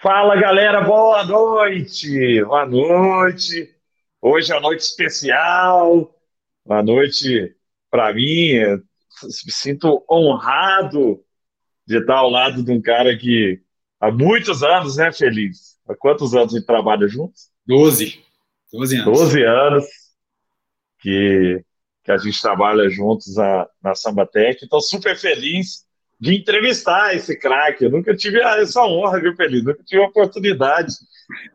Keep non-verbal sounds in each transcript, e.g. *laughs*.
Fala galera, boa noite! Boa noite! Hoje é uma noite especial, uma noite para mim. Me sinto honrado de estar ao lado de um cara que há muitos anos, né, Feliz? Há quantos anos a gente trabalha juntos? Doze. Doze anos. Doze anos que, que a gente trabalha juntos na, na Sambatec. Estou super feliz de entrevistar esse craque. Eu nunca tive essa honra, viu, Feliz? Nunca tive a oportunidade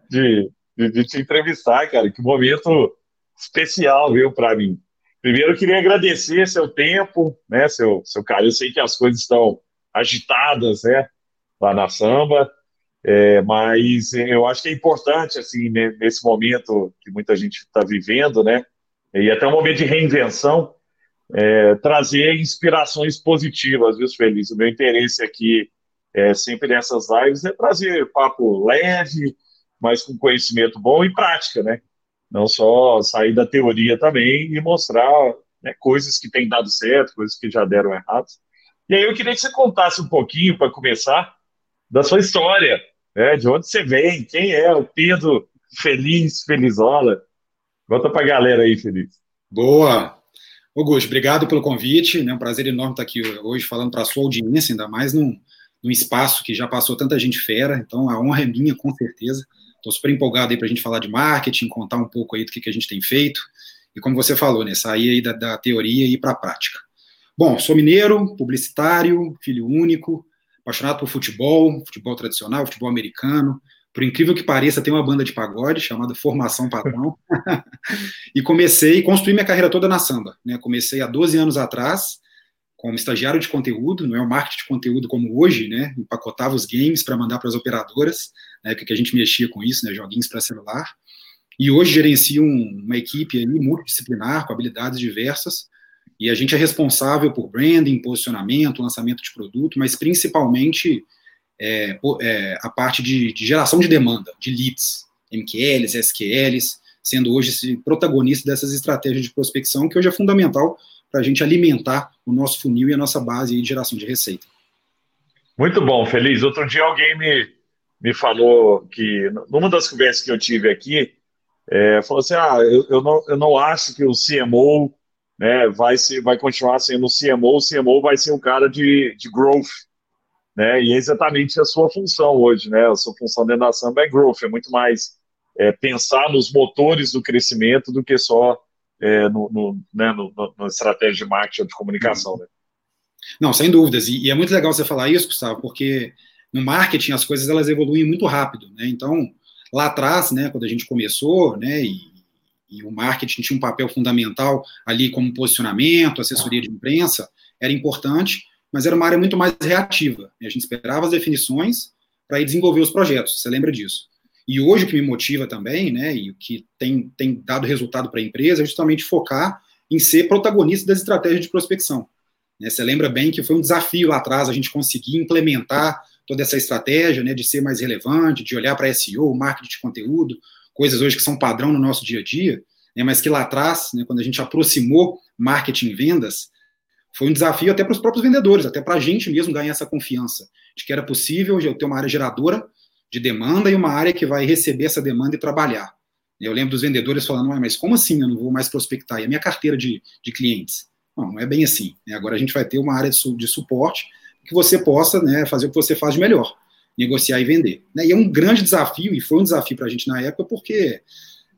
de, de, de te entrevistar, cara. Que momento especial, viu, para mim. Primeiro, eu queria agradecer seu tempo, né, seu, seu carinho. Eu sei que as coisas estão agitadas, né, lá na samba, é, mas eu acho que é importante, assim, nesse momento que muita gente está vivendo, né, e até um momento de reinvenção, é, trazer inspirações positivas, viu, Feliz? O meu interesse aqui, é, sempre nessas lives, é trazer papo leve, mas com conhecimento bom e prática, né? Não só sair da teoria também e mostrar né, coisas que têm dado certo, coisas que já deram errado. E aí eu queria que você contasse um pouquinho, para começar, da sua história, né? de onde você vem, quem é o Pedro Feliz, Felizola. Conta para a galera aí, Feliz. Boa! Augusto, obrigado pelo convite. É um prazer enorme estar aqui hoje falando para a sua audiência, ainda mais num, num, espaço que já passou tanta gente fera. Então, a honra é minha, com certeza. Estou super empolgado aí para a gente falar de marketing, contar um pouco aí do que, que a gente tem feito. E como você falou, né, sair aí da, da teoria e ir para a prática. Bom, sou mineiro, publicitário, filho único, apaixonado por futebol, futebol tradicional, futebol americano, por incrível que pareça, tem uma banda de pagode chamada Formação Padrão. *laughs* e comecei, construí minha carreira toda na samba. Né? Comecei há 12 anos atrás, como estagiário de conteúdo, não é o marketing de conteúdo como hoje, né? Empacotava os games para mandar para as operadoras, na época que a gente mexia com isso, né? Joguinhos para celular. E hoje gerencio uma equipe multidisciplinar, com habilidades diversas, e a gente é responsável por branding, posicionamento, lançamento de produto, mas principalmente é, é, a parte de, de, geração de demanda, de leads, MQLs, SQLs, sendo hoje esse protagonista dessas estratégias de prospecção, que hoje é fundamental para a gente alimentar o nosso funil e a nossa base de geração de receita. Muito bom, Feliz. Outro dia alguém me, me falou que, numa das conversas que eu tive aqui, é, falou assim: ah, eu, eu, não, eu não acho que o CMO né, vai, ser, vai continuar sendo o CMO, o CMO vai ser um cara de, de growth, né? E é exatamente a sua função hoje, né? A sua função dentro da Samba é growth, é muito mais é, pensar nos motores do crescimento do que só é, no, no, né, no, no, estratégia de marketing ou de comunicação, né? Não, sem dúvidas. E, e, é muito legal você falar isso, Gustavo, porque no marketing as coisas elas evoluem muito rápido, né? Então, lá atrás, né, quando a gente começou, né, e, e o marketing tinha um papel fundamental ali como posicionamento, assessoria de imprensa, era importante, mas era uma área muito mais reativa. A gente esperava as definições para desenvolver os projetos, você lembra disso. E hoje o que me motiva também, né, e o que tem, tem dado resultado para a empresa é justamente focar em ser protagonista das estratégias de prospecção. Né, você lembra bem que foi um desafio lá atrás a gente conseguir implementar toda essa estratégia, né, de ser mais relevante, de olhar para SEO, marketing de conteúdo, coisas hoje que são padrão no nosso dia a dia, né, mas que lá atrás, né, quando a gente aproximou marketing e vendas, foi um desafio até para os próprios vendedores, até para a gente mesmo ganhar essa confiança de que era possível eu ter uma área geradora de demanda e uma área que vai receber essa demanda e trabalhar. Eu lembro dos vendedores falando, mas como assim eu não vou mais prospectar? E a minha carteira de, de clientes? Não, não é bem assim. Né? Agora a gente vai ter uma área de, su de suporte que você possa né, fazer o que você faz de melhor, negociar e vender. Né? E é um grande desafio, e foi um desafio para a gente na época, porque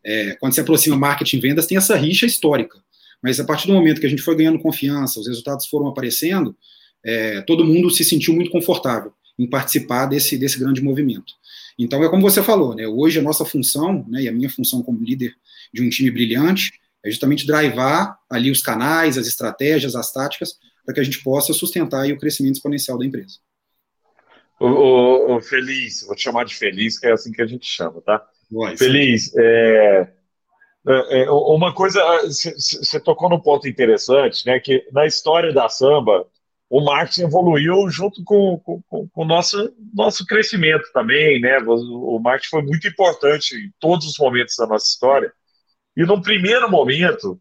é, quando se aproxima marketing e vendas, tem essa rixa histórica. Mas a partir do momento que a gente foi ganhando confiança, os resultados foram aparecendo, é, todo mundo se sentiu muito confortável em participar desse, desse grande movimento. Então, é como você falou, né, hoje a nossa função, né, e a minha função como líder de um time brilhante, é justamente drivar ali os canais, as estratégias, as táticas, para que a gente possa sustentar o crescimento exponencial da empresa. O, Feliz, vou te chamar de Feliz, que é assim que a gente chama, tá? Feliz, é, é, é, uma coisa, você tocou num ponto interessante, né? Que na história da samba, o marketing evoluiu junto com, com, com o nosso, nosso crescimento também, né? O, marketing foi muito importante em todos os momentos da nossa história. E num primeiro momento,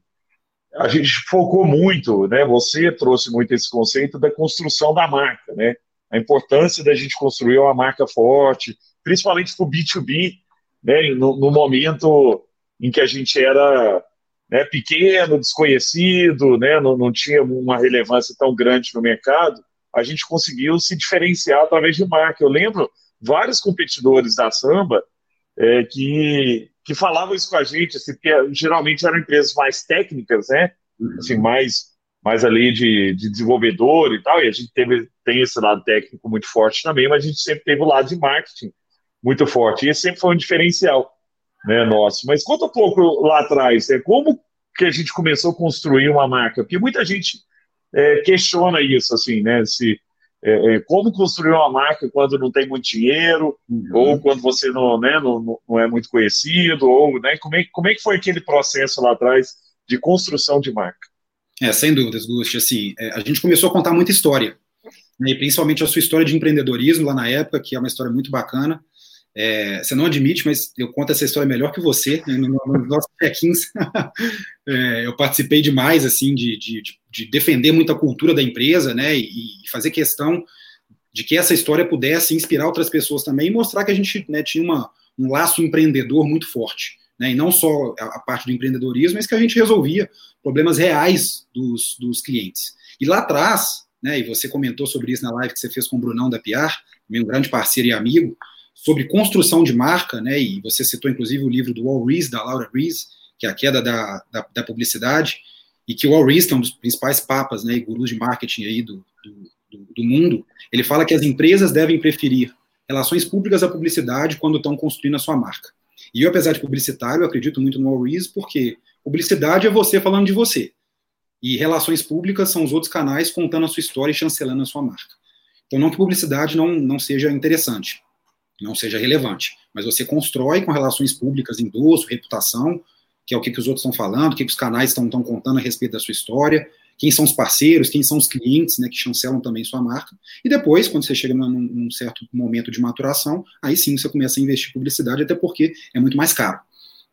a gente focou muito, né? Você trouxe muito esse conceito da construção da marca, né? A importância da gente construir uma marca forte, principalmente para o B2B, né, no, no, momento em que a gente era né, pequeno, desconhecido, né, não, não tinha uma relevância tão grande no mercado, a gente conseguiu se diferenciar através de marca. Eu lembro vários competidores da Samba é, que, que falavam isso com a gente, assim, geralmente eram empresas mais técnicas, né? Assim, mais, mais ali de, de desenvolvedor e tal, e a gente teve, tem esse lado técnico muito forte também, mas a gente sempre teve o lado de marketing muito forte, e esse sempre foi um diferencial né, nosso. Mas conta um pouco lá atrás, é, como que a gente começou a construir uma marca? Porque muita gente é, questiona isso, assim, né? Se, é, é, como construir uma marca quando não tem muito dinheiro, uhum. ou quando você não, né, não, não é muito conhecido, ou né, como, é, como é que foi aquele processo lá atrás de construção de marca? É, sem dúvidas, Gusti. Assim, é, a gente começou a contar muita história, né, e principalmente a sua história de empreendedorismo lá na época, que é uma história muito bacana. É, você não admite, mas eu conto essa história melhor que você. Né, nos no nossos check-ins, *laughs* é, eu participei demais, assim, de, de, de, defender muito a cultura da empresa, né, e, e, fazer questão de que essa história pudesse inspirar outras pessoas também e mostrar que a gente né, tinha uma, um laço empreendedor muito forte. Né, e não só a, a, parte do empreendedorismo, mas que a gente resolvia problemas reais dos, dos clientes. E lá atrás, né, e você comentou sobre isso na live que você fez com o Brunão da Piar, meu grande parceiro e amigo, sobre construção de marca, né, e você citou inclusive o livro do Wall Rees, da Laura Rees, que é a queda da, da, da publicidade, e que o Wall Rees, que é um dos principais papas né, e gurus de marketing aí do, do, do mundo, ele fala que as empresas devem preferir relações públicas à publicidade quando estão construindo a sua marca. E eu, apesar de publicitário, acredito muito no Wall Rees, porque publicidade é você falando de você. E relações públicas são os outros canais contando a sua história e chancelando a sua marca. Então, não que publicidade não, não seja interessante, não seja relevante. Mas você constrói com relações públicas, endosso, reputação, que é o que, que os outros estão falando, o que, que os canais estão contando a respeito da sua história, quem são os parceiros, quem são os clientes, né, que chancelam também sua marca. E depois, quando você chega num, num certo momento de maturação, aí sim você começa a investir em publicidade, até porque é muito mais caro.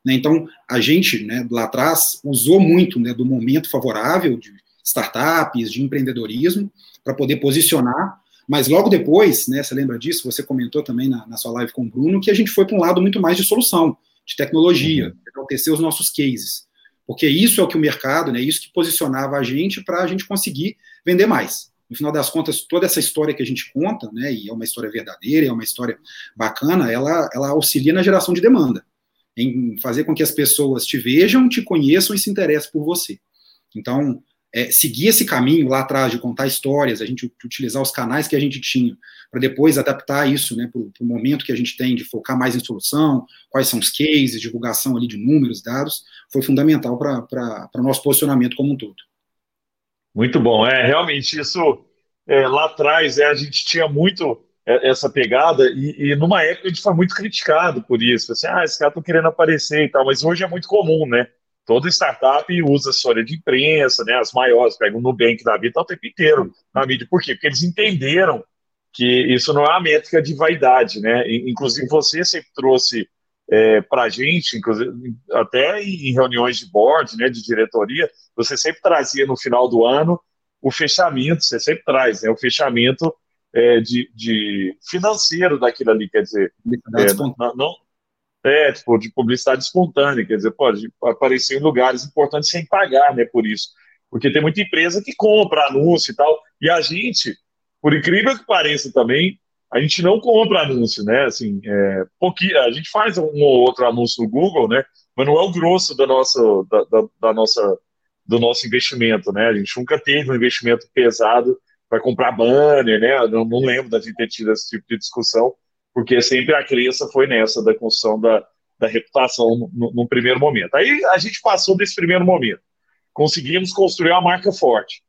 Né, então, a gente, né, lá atrás, usou muito né, do momento favorável de startups, de empreendedorismo, para poder posicionar mas logo depois, né, você lembra disso? Você comentou também na, na sua live com o Bruno que a gente foi para um lado muito mais de solução, de tecnologia, uhum. enaltecer os nossos cases. Porque isso é o que o mercado, né, isso que posicionava a gente para a gente conseguir vender mais. No final das contas, toda essa história que a gente conta, né, e é uma história verdadeira, é uma história bacana, ela, ela auxilia na geração de demanda, em fazer com que as pessoas te vejam, te conheçam e se interessem por você. Então, é, seguir esse caminho lá atrás de contar histórias, a gente utilizar os canais que a gente tinha, para depois adaptar isso né, para o momento que a gente tem de focar mais em solução, quais são os cases, divulgação ali de números, dados, foi fundamental para o nosso posicionamento como um todo. Muito bom, é realmente isso é, lá atrás é, a gente tinha muito é, essa pegada e, e, numa época a gente foi muito criticado por isso, assim, ah, esse cara tá querendo aparecer e tal, mas hoje é muito comum, né? Toda startup usa história de imprensa, né? As maiores, pega o Nubank da vida, tá o tempo inteiro na mídia. Por quê? Porque eles entenderam que isso não é uma métrica de vaidade, né? Inclusive, você sempre trouxe é, para a gente, inclusive, até em reuniões de board, né, de diretoria, você sempre trazia no final do ano o fechamento, você sempre traz, né, o fechamento é, de, de, financeiro daquilo ali, quer dizer, é, não, não, é, tipo, de publicidade espontânea, quer dizer, pode aparecer em lugares importantes sem pagar, né, por isso. Porque tem muita empresa que compra anúncio e tal, e a gente, por incrível que pareça também, a gente não compra anúncio, né, assim, é, pouquinho, a gente faz um ou outro anúncio no Google, né, mas não é o grosso da nossa, da, da, da nossa, do nosso investimento, né, a gente nunca teve um investimento pesado para comprar banner, né, não, não lembro da gente ter tido esse tipo de discussão, porque sempre a crença foi nessa da construção da, da reputação no, primeiro momento. Aí a gente passou desse primeiro momento, conseguimos construir uma marca forte.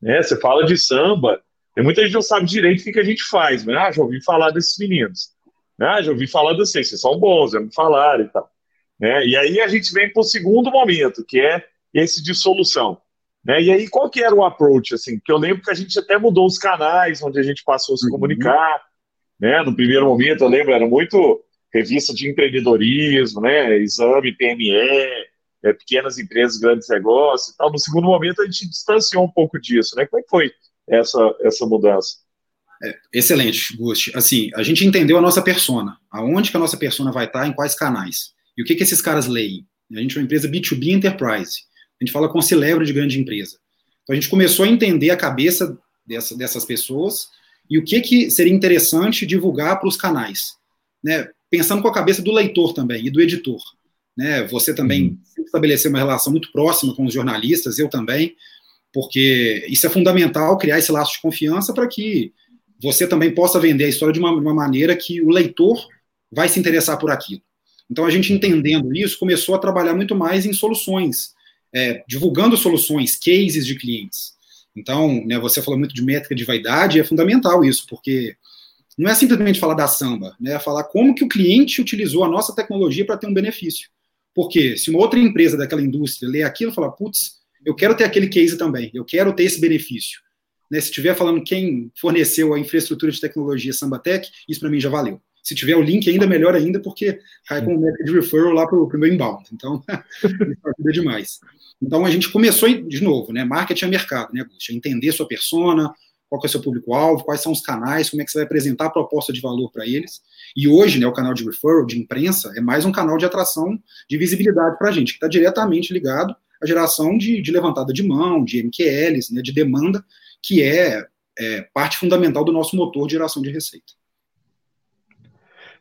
Né? Você fala de samba, tem muita gente não sabe direito o que, que a gente faz, mas ah, já ouvi falar desses meninos, ah, já ouvi falar de vocês, vocês são bons, já me falaram e tal. Né? E aí a gente vem para o segundo momento, que é esse de solução. Né? E aí, qual que era o approach? Assim, que eu lembro que a gente até mudou os canais onde a gente passou a se uhum. comunicar, né? No primeiro momento, eu lembro, era muito revista de empreendedorismo, né? Exame, PME, é, pequenas empresas, grandes negócios e tal. No segundo momento, a gente distanciou um pouco disso, né? Como é que foi essa, essa mudança? É, excelente, Gusti. Assim, a gente entendeu a nossa persona, aonde que a nossa persona vai estar, em quais canais. E o que que esses caras leem? A gente é uma empresa B2B Enterprise. A gente fala com celebro de grande empresa. Então a gente começou a entender a cabeça dessa, dessas pessoas e o que que seria interessante divulgar para os canais, né? Pensando com a cabeça do leitor também e do editor, né? Você também uhum. estabeleceu uma relação muito próxima com os jornalistas, eu também, porque isso é fundamental criar esse laço de confiança para que você também possa vender a história de uma, uma, maneira que o leitor vai se interessar por aquilo. Então, a gente entendendo isso, começou a trabalhar muito mais em soluções, é, divulgando soluções, cases de clientes. Então, né, você falou muito de métrica de vaidade, é fundamental isso, porque não é simplesmente falar da samba, né, é falar como que o cliente utilizou a nossa tecnologia para ter um benefício. Porque se uma outra empresa daquela indústria lê aquilo e fala, putz, eu quero ter aquele case também, eu quero ter esse benefício. Né, se estiver falando quem forneceu a infraestrutura de tecnologia Sambatec, isso para mim já valeu. Se tiver o link, ainda melhor ainda, porque cai com o método de referral lá para o meu inbound. Então, *laughs* isso ajuda demais. Então, a gente começou, de novo, né? Marketing é mercado, né, Gusti? Entender sua persona, qual é o seu público-alvo, quais são os canais, como é que você vai apresentar a proposta de valor para eles. E hoje, né, o canal de referral, de imprensa, é mais um canal de atração, de visibilidade para a gente, que está diretamente ligado à geração de, de, levantada de mão, de MQLs, né, de demanda, que é, é parte fundamental do nosso motor de geração de receita.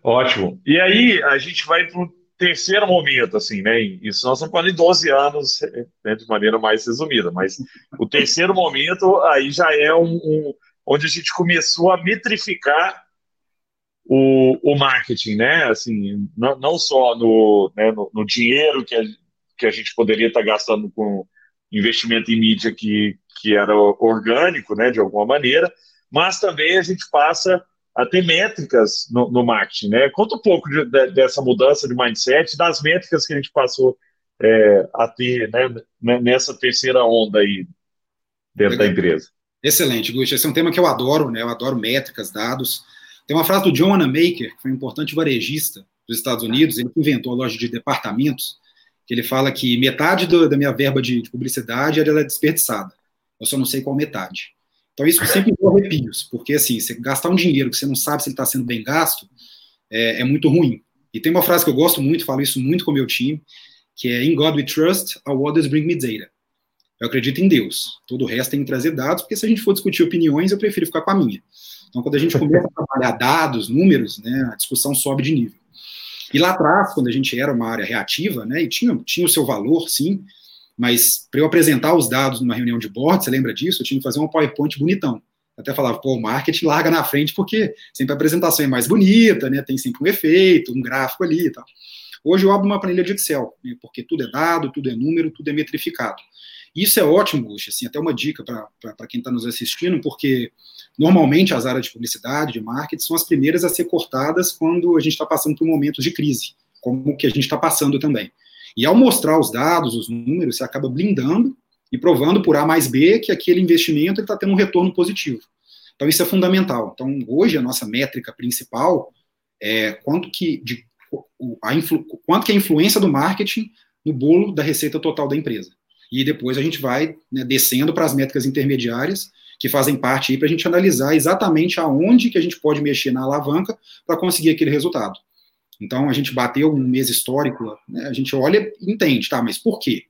Ótimo. E aí a gente vai para o terceiro momento, assim, né? Isso nós estamos falando de 12 anos, né, de maneira mais resumida, mas o terceiro momento aí já é um, um onde a gente começou a metrificar o, o marketing, né? Assim, não, não só no, né, no, no, dinheiro que a, que a gente poderia estar gastando com investimento em mídia que, que era orgânico, né, de alguma maneira, mas também a gente passa a ter métricas no, no marketing, né? Conta um pouco de, de, dessa mudança de mindset, das métricas que a gente passou é, a ter né, nessa terceira onda aí dentro Legal. da empresa. Excelente, Gusti. Esse é um tema que eu adoro, né? Eu adoro métricas, dados. Tem uma frase do John Wanamaker, que foi um importante varejista dos Estados Unidos, ele inventou a loja de departamentos, que ele fala que metade do, da minha verba de, de publicidade era desperdiçada. Eu só não sei qual metade. Então, isso sempre deu arrepios, porque, assim, você gastar um dinheiro que você não sabe se ele está sendo bem gasto, é, é, muito ruim. E tem uma frase que eu gosto muito, falo isso muito com o meu time, que é In God we trust, all others bring me data. Eu acredito em Deus. Todo o resto tem que trazer dados, porque se a gente for discutir opiniões, eu prefiro ficar com a minha. Então, quando a gente começa a trabalhar dados, números, né, a discussão sobe de nível. E lá atrás, quando a gente era uma área reativa, né, e tinha, tinha o seu valor, sim, mas para eu apresentar os dados numa reunião de board, você lembra disso? Eu tinha que fazer um PowerPoint bonitão. Até falava, pô, o marketing larga na frente porque sempre a apresentação é mais bonita, né? Tem sempre um efeito, um gráfico ali e tal. Hoje eu abro uma planilha de Excel, né? porque tudo é dado, tudo é número, tudo é metrificado. Isso é ótimo, Guxa, assim, até uma dica para quem está nos assistindo, porque normalmente as áreas de publicidade, de marketing, são as primeiras a ser cortadas quando a gente está passando por momentos de crise, como o que a gente está passando também. E ao mostrar os dados, os números, você acaba blindando e provando por A mais B que aquele investimento está tendo um retorno positivo. Então isso é fundamental. Então hoje a nossa métrica principal é quanto que, de, a influ, quanto que é a influência do marketing no bolo da receita total da empresa. E depois a gente vai né, descendo para as métricas intermediárias que fazem parte aí para a gente analisar exatamente aonde que a gente pode mexer na alavanca para conseguir aquele resultado. Então, a gente bateu um mês histórico, né, a gente olha e entende, tá, mas por quê?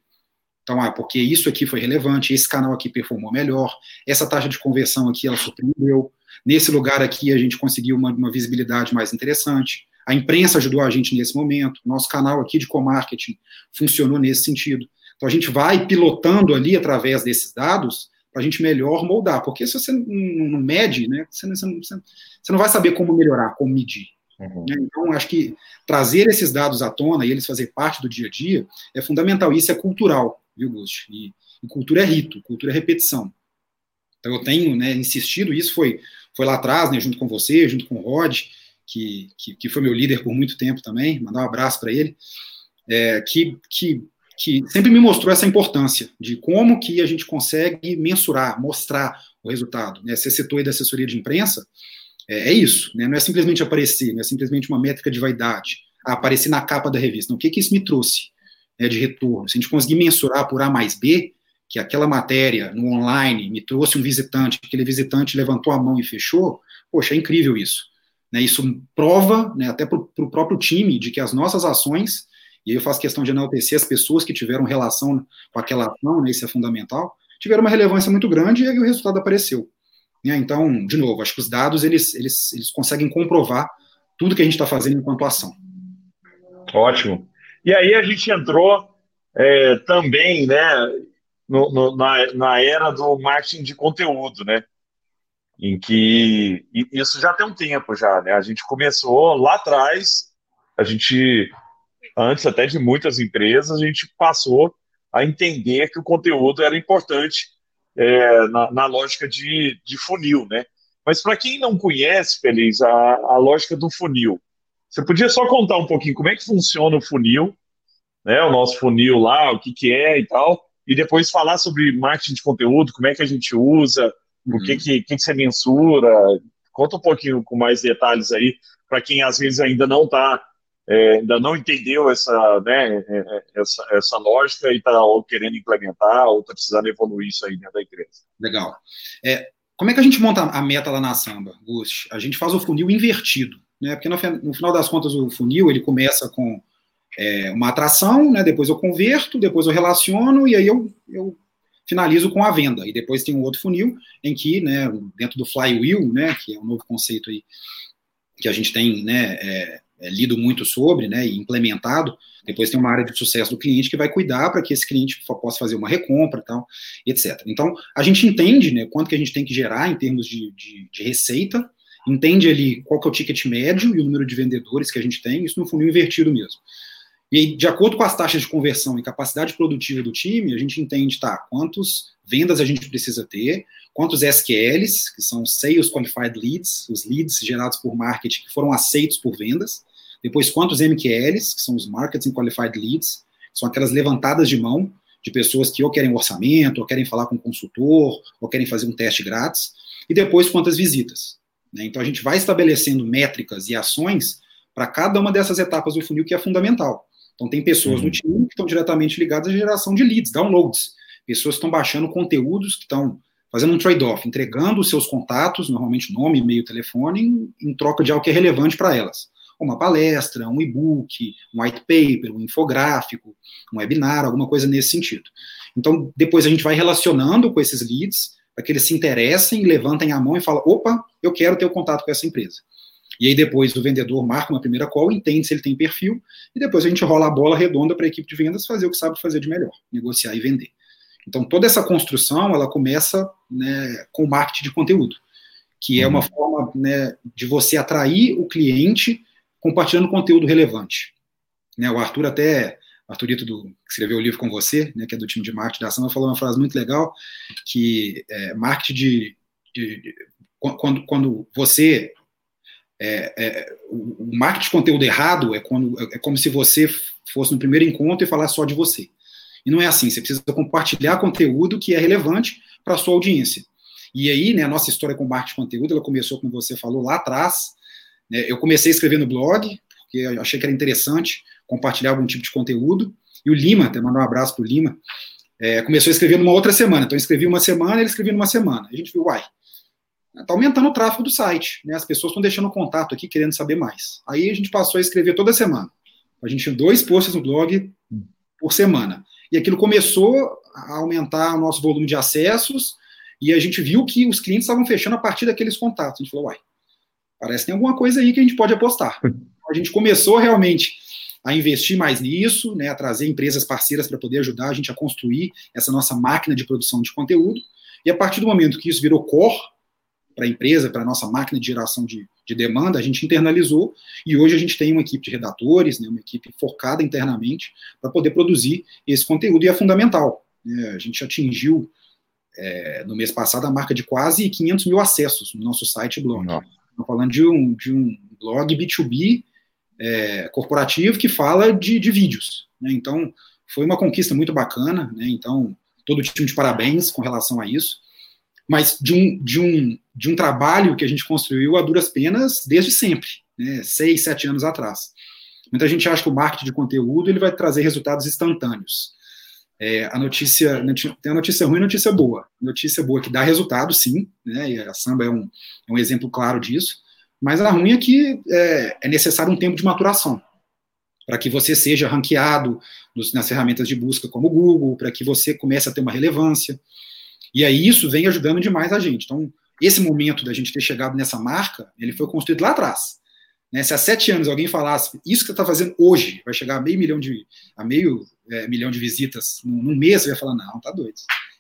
Então, ah, porque isso aqui foi relevante, esse canal aqui performou melhor, essa taxa de conversão aqui, ela surpreendeu, nesse lugar aqui a gente conseguiu uma, uma visibilidade mais interessante, a imprensa ajudou a gente nesse momento, nosso canal aqui de co-marketing funcionou nesse sentido. Então, a gente vai pilotando ali através desses dados para a gente melhor moldar, porque se você não, mede, né, você, você, você não vai saber como melhorar, como medir. Uhum. Né? Então, acho que trazer esses dados à tona e eles fazer parte do dia a dia é fundamental. Isso é cultural, viu, Gusti? E, e cultura é rito, cultura é repetição. Então, eu tenho né, insistido, isso foi, foi lá atrás, né, junto com você, junto com o Rod, que, que, que foi meu líder por muito tempo também, mandar um abraço para ele, é, que, que, que sempre me mostrou essa importância de como que a gente consegue mensurar, mostrar o resultado. Né? Você citou aí da assessoria de imprensa, é, é isso, né? não é simplesmente aparecer, não é simplesmente uma métrica de vaidade, ah, aparecer na capa da revista. O que, que isso me trouxe né, de retorno? Se a gente conseguir mensurar por A mais B, que aquela matéria no online me trouxe um visitante, aquele visitante levantou a mão e fechou, poxa, é incrível isso. Né, isso prova, né, até para o próprio time, de que as nossas ações, e aí eu faço questão de enaltecer as pessoas que tiveram relação com aquela ação, né, isso é fundamental, tiveram uma relevância muito grande e aí o resultado apareceu. Né, então, de novo, acho que os dados, eles, eles, eles conseguem comprovar tudo que a gente está fazendo enquanto ação. Ótimo. E aí a gente entrou é, também, né, no, no, na, na era do marketing de conteúdo, né? Em que isso já tem um tempo já, né? A gente começou lá atrás, a gente antes até de muitas empresas, a gente passou a entender que o conteúdo era importante é, na, na, lógica de, de funil, né? Mas para quem não conhece, Feliz, a, a lógica do funil, você podia só contar um pouquinho como é que funciona o funil, né? O nosso funil lá, o que, que é e tal, e depois falar sobre marketing de conteúdo, como é que a gente usa, uhum. o que, que, que, você mensura. Conta um pouquinho com mais detalhes aí, para quem às vezes ainda não está, é, ainda não entendeu essa, né, é, é, essa, essa lógica e está querendo implementar ou está precisando evoluir isso aí dentro da empresa. Legal. É, como é que a gente monta a meta lá na Samba, Gust? A gente faz o funil invertido, né? Porque no, no final das contas o funil ele começa com é, uma atração, né, depois eu converto, depois eu relaciono e aí eu, eu finalizo com a venda. E depois tem um outro funil em que, né, dentro do flywheel, né, que é um novo conceito aí que a gente tem, né, é, é, lido muito sobre, né, e implementado. Depois tem uma área de sucesso do cliente que vai cuidar para que esse cliente possa fazer uma recompra e tal, etc. Então, a gente entende, né, quanto que a gente tem que gerar em termos de, de, de receita, entende ali qual que é o ticket médio e o número de vendedores que a gente tem, isso no funil invertido mesmo. E aí, de acordo com as taxas de conversão e capacidade produtiva do time, a gente entende, tá, quantas vendas a gente precisa ter, quantos SQLs, que são Sales Qualified Leads, os leads gerados por marketing que foram aceitos por vendas, depois quantos MQLs, que são os Marketing Qualified Leads, são aquelas levantadas de mão de pessoas que ou querem um orçamento, ou querem falar com um consultor, ou querem fazer um teste grátis, e depois quantas visitas. Né? Então a gente vai estabelecendo métricas e ações para cada uma dessas etapas do funil que é fundamental. Então, tem pessoas uhum. no time que estão diretamente ligadas à geração de leads, downloads. Pessoas que estão baixando conteúdos, que estão fazendo um trade-off, entregando os seus contatos, normalmente nome, e-mail, telefone, em troca de algo que é relevante para elas. Uma palestra, um e-book, um white paper, um infográfico, um webinar, alguma coisa nesse sentido. Então, depois a gente vai relacionando com esses leads, para que eles se interessem, levantem a mão e falem: opa, eu quero ter o contato com essa empresa. E aí depois o vendedor marca uma primeira call, entende se ele tem perfil, e depois a gente rola a bola redonda para a equipe de vendas fazer o que sabe fazer de melhor, negociar e vender. Então toda essa construção, ela começa né, com o marketing de conteúdo, que é uma uhum. forma né, de você atrair o cliente compartilhando conteúdo relevante. Né, o Arthur até, Arthurito do, que escreveu o livro com você, né, que é do time de marketing da ação, falou uma frase muito legal, que é, marketing de, de, de quando, quando você é, é, o marketing de conteúdo errado é, quando, é como se você fosse no primeiro encontro e falar só de você. E não é assim, você precisa compartilhar conteúdo que é relevante para a sua audiência. E aí, né, a nossa história com marketing de conteúdo, ela começou, como você falou, lá atrás. Né, eu comecei a escrever no blog, porque achei que era interessante compartilhar algum tipo de conteúdo. E o Lima, até mandar um abraço para o Lima, é, começou a escrever numa outra semana. Então, eu escrevi uma semana, ele escrevia numa semana. A gente viu, uai, Está aumentando o tráfego do site, né? As pessoas estão deixando contato aqui, querendo saber mais. Aí a gente passou a escrever toda semana. A gente tinha dois posts no blog por semana. E aquilo começou a aumentar o nosso volume de acessos, e a gente viu que os clientes estavam fechando a partir daqueles contatos. A gente falou, uai, parece que tem alguma coisa aí que a gente pode apostar. *laughs* A gente começou realmente a investir mais nisso, né, a trazer empresas parceiras para poder ajudar a gente a construir essa nossa máquina de produção de conteúdo. E a partir do momento que isso virou core, para a empresa, para a nossa máquina de geração de, de, demanda, a gente internalizou e hoje a gente tem uma equipe de redatores, né, uma equipe focada internamente para poder produzir esse conteúdo e é fundamental. Né, a gente atingiu é, no mês passado a marca de quase 500 mil acessos no nosso site blog. Estamos falando de um, de um blog B2B é, corporativo que fala de, de vídeos. Né, então, foi uma conquista muito bacana. Né, então, todo o time de parabéns com relação a isso mas de um, de um, de um trabalho que a gente construiu a duras penas desde sempre, né, seis, sete anos atrás. Muita gente acha que o marketing de conteúdo ele vai trazer resultados instantâneos. É, a notícia tem a notícia ruim e a notícia boa. Notícia boa é que dá resultado, sim, né? E a samba é um, é um exemplo claro disso. Mas a ruim é que é, é necessário um tempo de maturação para que você seja ranqueado nos, nas ferramentas de busca como o Google, para que você comece a ter uma relevância. E aí isso vem ajudando demais a gente. Então, esse momento da gente ter chegado nessa marca, ele foi construído lá atrás. Né? Se há sete anos alguém falasse isso que você está fazendo hoje vai chegar a meio milhão de, a meio, é, milhão de visitas num, num mês, você vai falar, não, tá doido.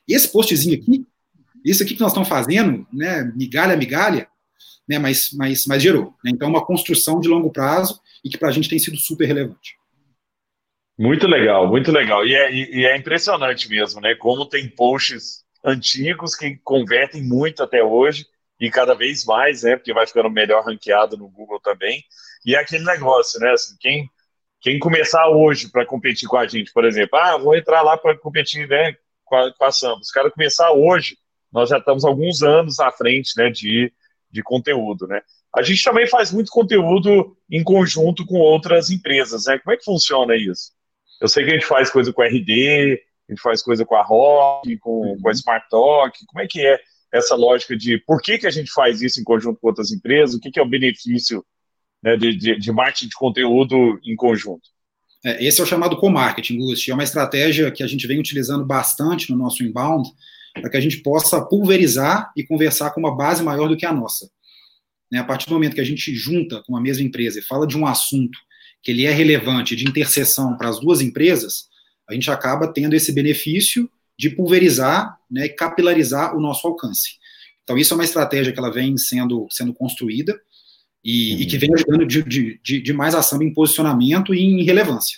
Esse postzinho aqui, isso aqui que nós estamos fazendo, né, migalha, migalha, né, mas, mas, mas gerou. Né? Então, uma construção de longo prazo e que para a gente tem sido super relevante. Muito legal, muito legal. E é, e é impressionante mesmo, né? Como tem posts antigos que convertem muito até hoje e cada vez mais, né? Porque vai ficando melhor ranqueado no Google também. E é aquele negócio, né? Assim, quem, quem começar hoje para competir com a gente, por exemplo, ah, vou entrar lá para competir né, com, a, com a Samba. Os caras começar hoje, nós já estamos alguns anos à frente né, de, de conteúdo, né? A gente também faz muito conteúdo em conjunto com outras empresas, né? Como é que funciona isso? Eu sei que a gente faz coisa com a RD, a gente faz coisa com a Rock, com, uhum. com a Smart Talk. Como é que é essa lógica de por que, que a gente faz isso em conjunto com outras empresas? O que, que é o benefício né, de, de, de marketing de conteúdo em conjunto? É, esse é o chamado co-marketing, Gust. É uma estratégia que a gente vem utilizando bastante no nosso inbound para que a gente possa pulverizar e conversar com uma base maior do que a nossa. Né, a partir do momento que a gente junta com a mesma empresa e fala de um assunto que ele é relevante de interseção para as duas empresas, a gente acaba tendo esse benefício de pulverizar né, e capilarizar o nosso alcance. Então, isso é uma estratégia que ela vem sendo, sendo construída e, uhum. e que vem ajudando de, de, de, de mais ação em posicionamento e em relevância.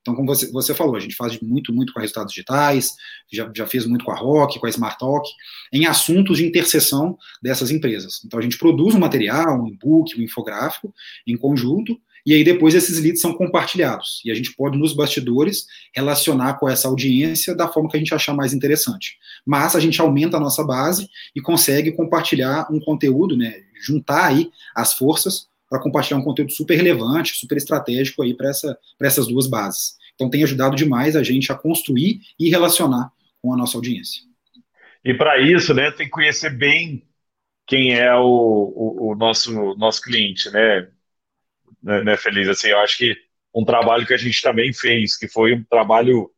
Então, como você, você falou, a gente faz muito, muito com resultados digitais, já, já fez muito com a Rock, com a Smart Talk, em assuntos de interseção dessas empresas. Então, a gente produz um material, um e-book, um infográfico, em conjunto, e aí depois esses leads são compartilhados. E a gente pode, nos bastidores, relacionar com essa audiência da forma que a gente achar mais interessante. Mas a gente aumenta a nossa base e consegue compartilhar um conteúdo, né, juntar aí as forças para compartilhar um conteúdo super relevante, super estratégico aí para essa, essas duas bases. Então tem ajudado demais a gente a construir e relacionar com a nossa audiência. E para isso, né, tem que conhecer bem quem é o, o, o nosso, nosso cliente, né? Né? né, Feliz? Assim, eu acho que um trabalho que a gente também fez, que foi um trabalho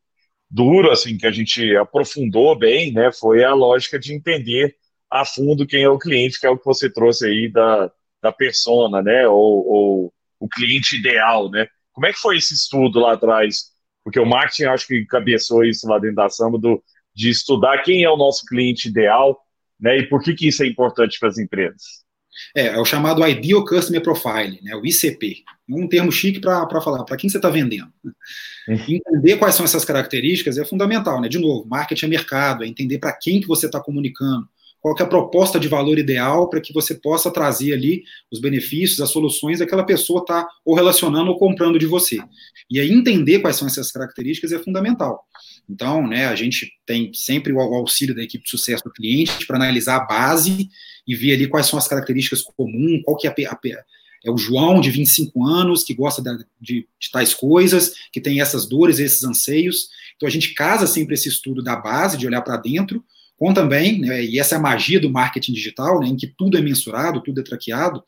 duro, assim, que a gente aprofundou bem, né? Foi a lógica de entender a fundo quem é o cliente, que é o que você trouxe aí da, da persona, né? Ou, ou, o cliente ideal, né? Como é que foi esse estudo lá atrás? Porque o marketing acho que cabeçou isso lá dentro da Samba, do, de estudar quem é o nosso cliente ideal, né? E por que, que isso é importante para as empresas? É, é o chamado Ideal Customer Profile, né, o ICP. Um termo chique para falar para quem você está vendendo. *laughs* Entender quais são essas características é fundamental, né? De novo, marketing é mercado, é entender para quem que você está comunicando, qual é a proposta de valor ideal para que você possa trazer ali os benefícios, as soluções daquela pessoa está ou relacionando ou comprando de você. E aí entender quais são essas características é fundamental. Então, né, a gente tem sempre o auxílio da equipe de sucesso do cliente para analisar a base e ver ali quais são as características comuns, qual que é a, a é o João, de 25 anos, que gosta de, de, de, tais coisas, que tem essas dores, esses anseios. Então, a gente casa sempre esse estudo da base, de olhar para dentro, com também, né, e essa é a magia do marketing digital, né, em que tudo é mensurado, tudo é traqueado,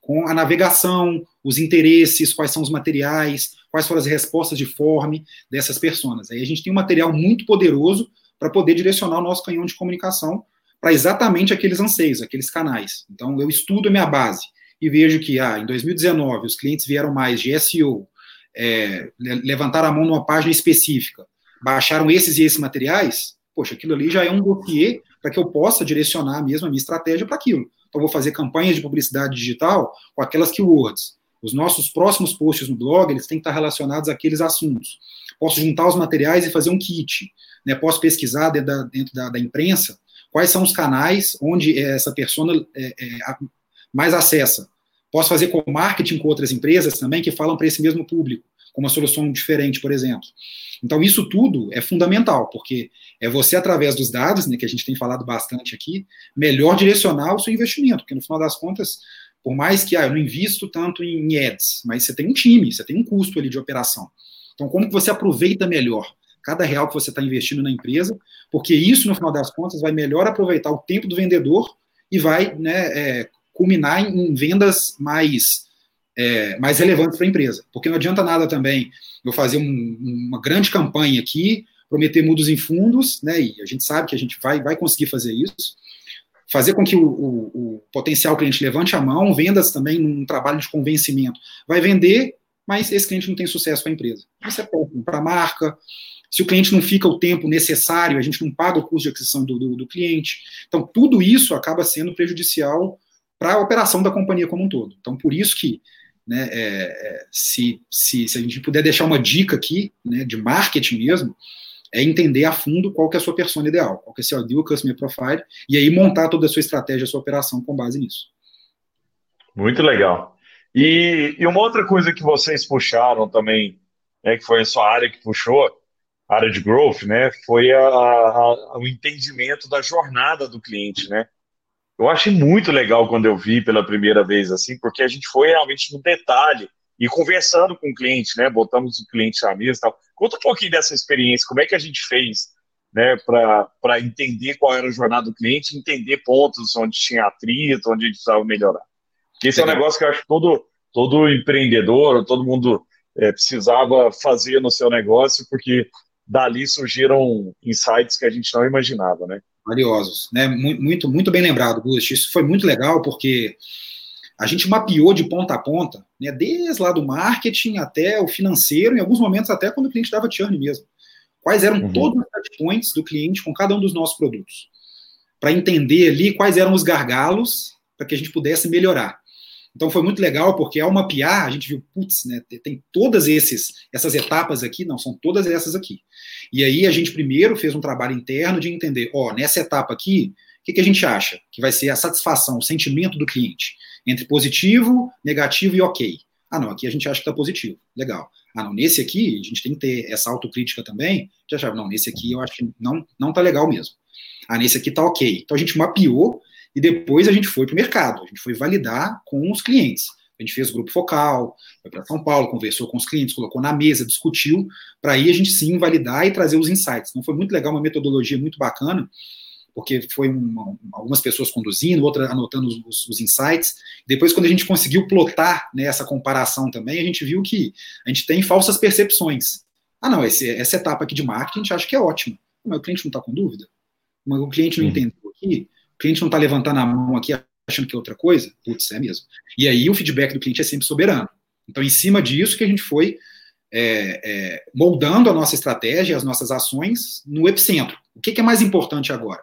com a navegação, os interesses, quais são os materiais, quais foram as respostas de forma dessas pessoas. Aí a gente tem um material muito poderoso para poder direcionar o nosso canhão de comunicação para exatamente aqueles anseios, aqueles canais. Então, eu estudo a minha base e vejo que ah, em 2019 os clientes vieram mais de SEO, é, levantaram a mão numa página específica, baixaram esses e esses materiais, poxa, aquilo ali já é um dossiê para que eu possa direcionar mesmo a minha estratégia para aquilo. Então, vou fazer campanhas de publicidade digital com aquelas keywords. Os nossos próximos posts no blog, eles têm que estar relacionados àqueles assuntos. Posso juntar os materiais e fazer um kit. Né? Posso pesquisar dentro, da, dentro da, da, imprensa quais são os canais onde essa persona é, é, mais acessa. Posso fazer com marketing com outras empresas também que falam para esse mesmo público, uma solução diferente, por exemplo. Então, isso tudo é fundamental, porque é você, através dos dados, né, que a gente tem falado bastante aqui, melhor direcionar o seu investimento, porque no final das contas, por mais que ah, eu não invisto tanto em ads, mas você tem um time, você tem um custo ali de operação. Então, como que você aproveita melhor cada real que você está investindo na empresa, porque isso, no final das contas, vai melhor aproveitar o tempo do vendedor e vai né, é, culminar em, em, vendas mais, é, mais relevantes para a empresa. Porque não adianta nada também eu fazer um, uma grande campanha aqui, prometer mudos em fundos, né, e a gente sabe que a gente vai, vai conseguir fazer isso, fazer com que o, o, o potencial cliente levante a mão, vendas também num trabalho de convencimento, vai vender, mas esse cliente não tem sucesso para a empresa. Isso é pouco para a marca. Se o cliente não fica o tempo necessário, a gente não paga o custo de aquisição do, do, do cliente. Então, tudo isso acaba sendo prejudicial para a operação da companhia como um todo. Então, por isso que né, é, é, se, se, se, a gente puder deixar uma dica aqui, né, de marketing mesmo, é entender a fundo qual que é a sua persona ideal, qual que é o seu ideal customer profile, e aí montar toda a sua estratégia, a sua operação com base nisso. Muito legal. E, e uma outra coisa que vocês puxaram também, né, que foi a sua área que puxou, área de growth, né, foi a, a, o entendimento da jornada do cliente, né? Eu achei muito legal quando eu vi pela primeira vez assim, porque a gente foi realmente no detalhe e conversando com o cliente, né? Botamos o cliente à mesa e tal. Conta um pouquinho dessa experiência, como é que a gente fez, né, para entender qual era a jornada do cliente, entender pontos onde tinha atrito, onde a gente precisava melhorar. Esse é um negócio que eu acho que todo, todo empreendedor, todo mundo é, precisava fazer no seu negócio, porque dali surgiram insights que a gente não imaginava, né? Valiosos, né? Muito, muito bem lembrado, Gust. Isso foi muito legal, porque a gente mapeou de ponta a ponta, né, desde lá do marketing até o financeiro, em alguns momentos até quando o cliente dava churn mesmo. Quais eram uhum. todos os touch points do cliente com cada um dos nossos produtos. Para entender ali quais eram os gargalos para que a gente pudesse melhorar. Então foi muito legal, porque ao mapear, a gente viu, putz, né, tem todas esses, essas etapas aqui, não, são todas essas aqui. E aí a gente primeiro fez um trabalho interno de entender, ó, nessa etapa aqui, o que, que a gente acha que vai ser a satisfação, o sentimento do cliente? entre positivo, negativo e ok. Ah, não, aqui a gente acha que está positivo. Legal. Ah, não, nesse aqui, a gente tem que ter essa autocrítica também, que achava, não, nesse aqui eu acho que não, não tá legal mesmo. Ah, nesse aqui tá ok. Então a gente mapeou e depois a gente foi para o mercado, a gente foi validar com os clientes. A gente fez grupo focal, foi para São Paulo, conversou com os clientes, colocou na mesa, discutiu, para aí a gente sim validar e trazer os insights. Então foi muito legal, uma metodologia muito bacana, porque foi uma, algumas pessoas conduzindo, outras anotando os, os, insights. Depois, quando a gente conseguiu plotar né, essa comparação também, a gente viu que a gente tem falsas percepções. Ah, não, esse, essa etapa aqui de marketing a gente acha que é ótima. Mas o cliente não está com dúvida? Mas o cliente não uhum. entendeu aqui? Cliente não está levantando a mão aqui achando que é outra coisa? Putz, é mesmo. E aí o feedback do cliente é sempre soberano. Então, em cima disso que a gente foi é, é, moldando a nossa estratégia, as nossas ações no epicentro. O que, que é mais importante agora?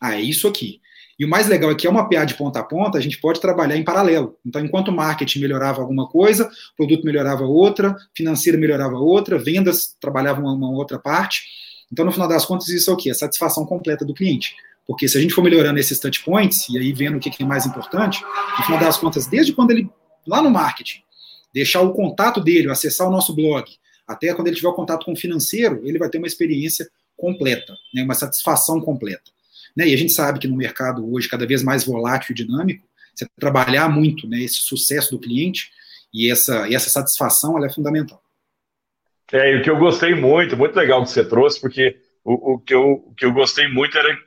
Ah, é isso aqui. E o mais legal é que é uma PA de ponta a ponta, a gente pode trabalhar em paralelo. Então, enquanto o marketing melhorava alguma coisa, o produto melhorava outra, financeiro melhorava outra, vendas trabalhavam uma outra parte. Então, no final das contas, isso é o quê? A satisfação completa do cliente. Porque se a gente for melhorando esses touch points, e aí vendo o que é mais importante, no final das contas, desde quando ele, lá no marketing, deixar o contato dele, acessar o nosso blog, até quando ele tiver o contato com o financeiro, ele vai ter uma experiência completa, né, uma satisfação completa. Né? E a gente sabe que no mercado hoje, cada vez mais volátil e dinâmico, você trabalhar muito né, esse sucesso do cliente e essa, e essa satisfação ela é fundamental. É, e o que eu gostei muito, muito legal que você trouxe, porque o, o, que, eu, o que eu gostei muito era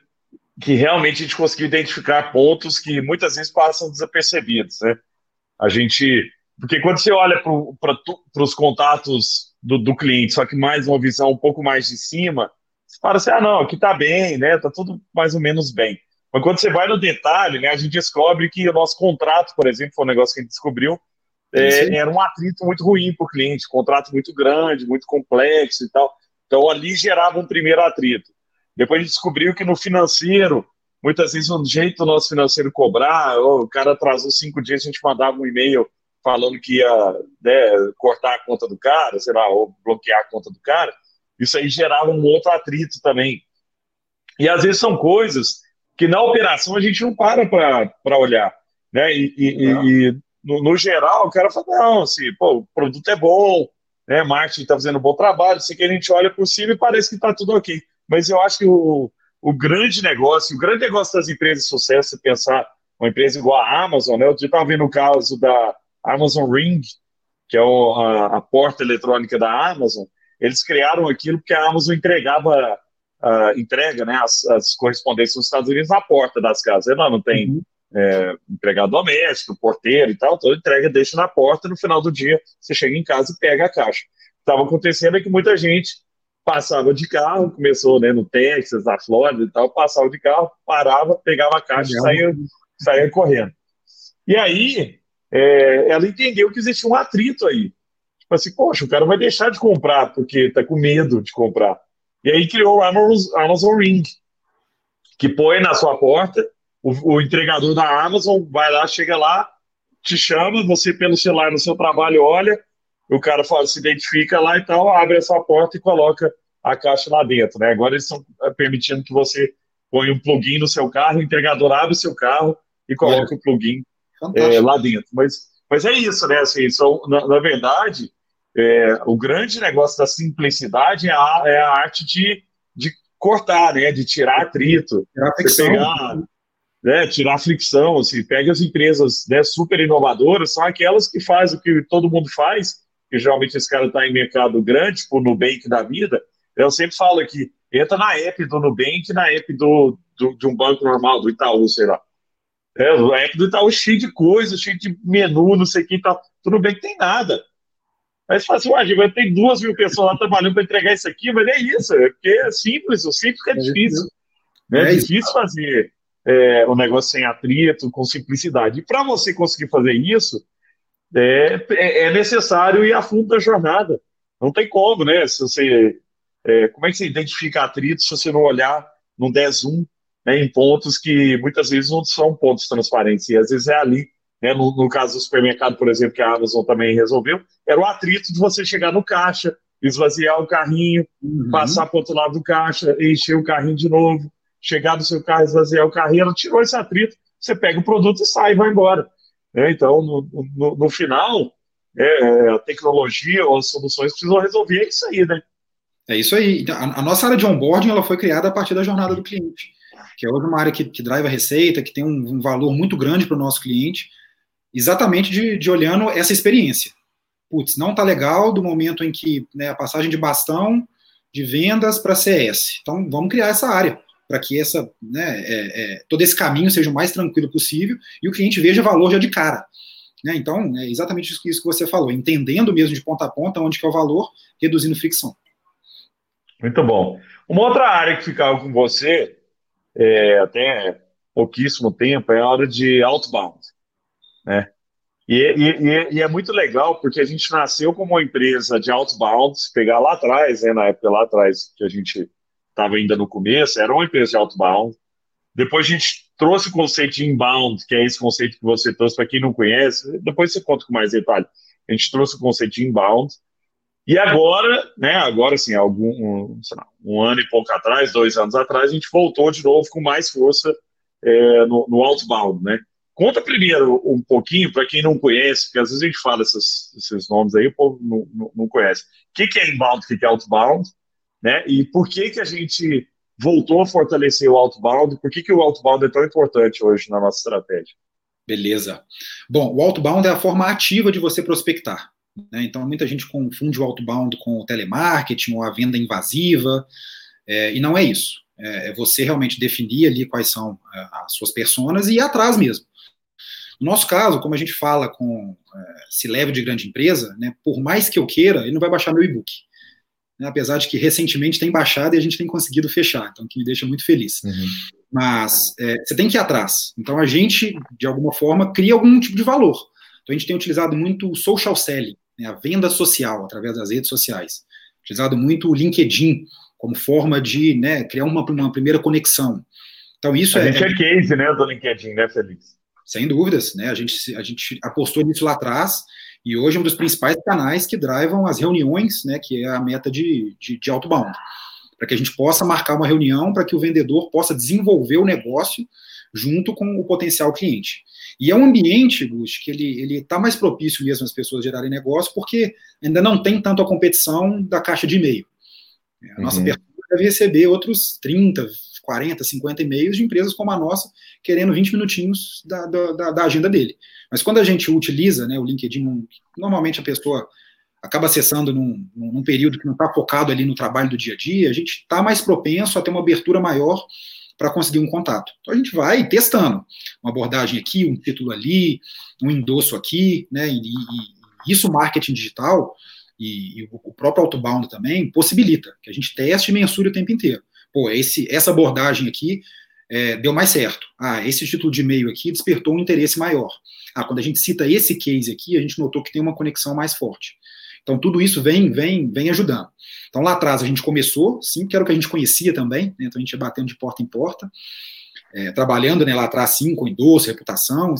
que realmente a gente conseguiu identificar pontos que muitas vezes passam desapercebidos, né? A gente, porque quando você olha para os contatos do, do, cliente, só que mais uma visão um pouco mais de cima, você fala assim, ah, não, aqui tá bem, né? Tá tudo mais ou menos bem. Mas quando você vai no detalhe, né, a gente descobre que o nosso contrato, por exemplo, foi um negócio que a gente descobriu, é, era um atrito muito ruim para o cliente, contrato muito grande, muito complexo e tal. Então ali gerava um primeiro atrito. Depois a gente descobriu que no financeiro, muitas vezes o jeito do nosso financeiro cobrar, o cara atrasou cinco dias, a gente mandava um e-mail falando que ia né, cortar a conta do cara, sei lá, ou bloquear a conta do cara. Isso aí gerava um outro atrito também. E às vezes são coisas que na operação a gente não para para olhar. Né? E, e, e no, no, geral, o cara fala, não, assim, pô, o produto é bom, né? marketing está fazendo um bom trabalho, isso que a gente olha por cima e parece que está tudo ok. Mas eu acho que o, o grande negócio, o grande negócio das empresas de sucesso, se pensar uma empresa igual a Amazon, né? Eu estava vendo o caso da Amazon Ring, que é o, a, a porta eletrônica da Amazon, eles criaram aquilo porque a Amazon entregava, uh, entrega né, as, as, correspondências nos Estados Unidos na porta das casas. Não, não tem uhum. é, empregado doméstico, porteiro e tal, então entrega, deixa na porta, no final do dia você chega em casa e pega a caixa. Estava acontecendo é que muita gente passava de carro, começou né, no Texas, na Flórida e tal, passava de carro, parava, pegava a caixa e saía, saía correndo. E aí, é, ela entendeu que existia um atrito aí. Tipo assim, poxa, o cara vai deixar de comprar porque tá com medo de comprar. E aí criou o Amazon, Amazon Ring, que põe na sua porta, o, o entregador da Amazon vai lá, chega lá, te chama, você pelo celular no seu trabalho olha, o cara fala, se identifica lá e tal, abre essa porta e coloca a caixa lá dentro, né? Agora eles estão é, permitindo que você põe um plugin no seu carro, o entregador abre o seu carro e coloca é. o plugin é, lá dentro. Mas, mas é isso, né? Assim, são, na, na verdade, é, o grande negócio da simplicidade é a, é a arte de, de cortar, né? De tirar atrito. Tirar fricção. Pegar, né, tirar fricção. Assim, pega as empresas né, super inovadoras, são aquelas que fazem o que todo mundo faz, que geralmente esse cara está em mercado grande, tipo o Nubank da vida. Eu sempre falo aqui, entra na app do Nubank, na app do, do, de um banco normal, do Itaú, sei lá. É, a app do Itaú cheio de coisa, cheio de menu, não sei o que tal. Tudo bem que tem nada. Mas você fala assim, ué, tem duas mil pessoas lá trabalhando para entregar isso aqui, mas é isso, é porque é simples, o simples é, é difícil. Né? É, é difícil fazer é, um negócio sem atrito, com simplicidade. E para você conseguir fazer isso, é, é, é necessário ir a fundo da jornada. Não tem como, né? Se você, é, como é que você identifica atrito se você não olhar, der zoom né, em pontos que muitas vezes não são pontos transparentes, e às vezes é ali. Né, no, no caso do supermercado, por exemplo, que a Amazon também resolveu, era o atrito de você chegar no caixa, esvaziar o carrinho, uhum. passar para o outro lado do caixa, encher o carrinho de novo, chegar no seu carro, esvaziar o carrinho, ela tirou esse atrito, você pega o produto e sai e vai embora. É, então, no, no, no final, é, é, a tecnologia ou as soluções precisam resolver isso aí, né? É isso aí. Então, a, a, nossa área de onboarding ela foi criada a partir da jornada do cliente, que é hoje uma área que, que drive a receita, que tem um, um valor muito grande para o nosso cliente, exatamente de, de, olhando essa experiência. Putz, não está legal do momento em que né, a passagem de bastão de vendas para CS. Então, vamos criar essa área para que essa, né, é, é, todo esse caminho seja o mais tranquilo possível e o cliente veja valor já de cara. Né? Então, é exatamente isso, que você falou, entendendo mesmo de ponta a ponta onde que é o valor, reduzindo fricção. Muito bom. Uma outra área que ficava com você, é, até pouquíssimo tempo, é a hora de outbound. Né? E, e, e, é muito legal porque a gente nasceu como uma empresa de outbound, pegar lá atrás, né, na época lá atrás que a gente estava ainda no começo, era uma empresa de outbound. Depois a gente trouxe o conceito de inbound, que é esse conceito que você trouxe para quem não conhece. Depois você conta com mais detalhe. A gente trouxe o conceito de inbound. E agora, né, agora sim, algum, um, lá, um ano e pouco atrás, dois anos atrás, a gente voltou de novo com mais força é, no, no outbound, né? Conta primeiro um pouquinho, para quem não conhece, porque às vezes a gente fala esses, esses nomes aí, o povo não, não, não conhece. O que, que é inbound, o que, que é outbound? Né? E por que que a gente voltou a fortalecer o outbound? Por que que o outbound é tão importante hoje na nossa estratégia? Beleza. Bom, o outbound é a forma ativa de você prospectar. Né? Então, muita gente confunde o outbound com o telemarketing ou a venda invasiva, é, e não é isso. É, é, você realmente definir ali quais são é, as suas personas e ir atrás mesmo. No nosso caso, como a gente fala com é, se leve de grande empresa, né, por mais que eu queira, ele não vai baixar meu e-book né, apesar de que recentemente tem baixado e a gente tem conseguido fechar, então que me deixa muito feliz. Uhum. Mas é, você tem que ir atrás. Então a gente, de alguma forma, cria algum tipo de valor. Então a gente tem utilizado muito o social selling, né, a venda social através das redes sociais. Utilizado muito o LinkedIn como forma de né, criar uma, uma primeira conexão. Então isso a é. A gente é case, né, do LinkedIn, né, Feliz? Sem dúvidas, né? A gente, a gente apostou nisso lá atrás e hoje é um dos principais canais que drivam as reuniões, né, que é a meta de, de, de outbound. Para que a gente possa marcar uma reunião para que o vendedor possa desenvolver o negócio junto com o potencial cliente. E é um ambiente, Gus, que ele está mais propício mesmo às pessoas gerarem negócio, porque ainda não tem tanto a competição da caixa de e-mail. A nossa uhum. deve receber outros 30, 40, 50 e-mails de empresas como a nossa, querendo 20 minutinhos da, da, da agenda dele. Mas quando a gente utiliza né, o LinkedIn, normalmente a pessoa acaba acessando num, num período que não está focado ali no trabalho do dia a dia, a gente está mais propenso a ter uma abertura maior para conseguir um contato. Então a gente vai testando uma abordagem aqui, um título ali, um endosso aqui, né? E, e isso marketing digital e, e, o próprio outbound também possibilita que a gente teste e mensure o tempo inteiro. Pô, esse, essa abordagem aqui é, deu mais certo. Ah, esse título de e-mail aqui despertou um interesse maior. Ah, quando a gente cita esse case aqui, a gente notou que tem uma conexão mais forte. Então, tudo isso vem, vem, vem ajudando. Então, lá atrás a gente começou, sim, que era o que a gente conhecia também, né? então a gente ia batendo de porta em porta, é, trabalhando né, lá atrás, sim, com endosso, reputação,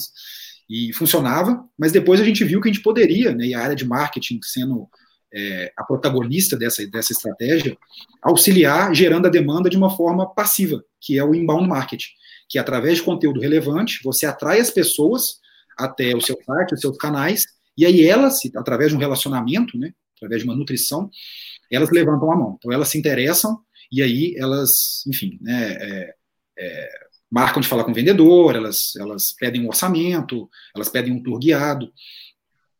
e funcionava, mas depois a gente viu que a gente poderia, né, e a área de marketing sendo é, a protagonista dessa, dessa estratégia, auxiliar gerando a demanda de uma forma passiva, que é o inbound marketing, que através de conteúdo relevante, você atrai as pessoas até o seu site, os seus canais, e aí elas, através de um relacionamento, né, através de uma nutrição, elas levantam a mão. Então elas se interessam e aí elas, enfim, né, é, é, marcam de falar com o vendedor, elas, elas pedem um orçamento, elas pedem um tour guiado.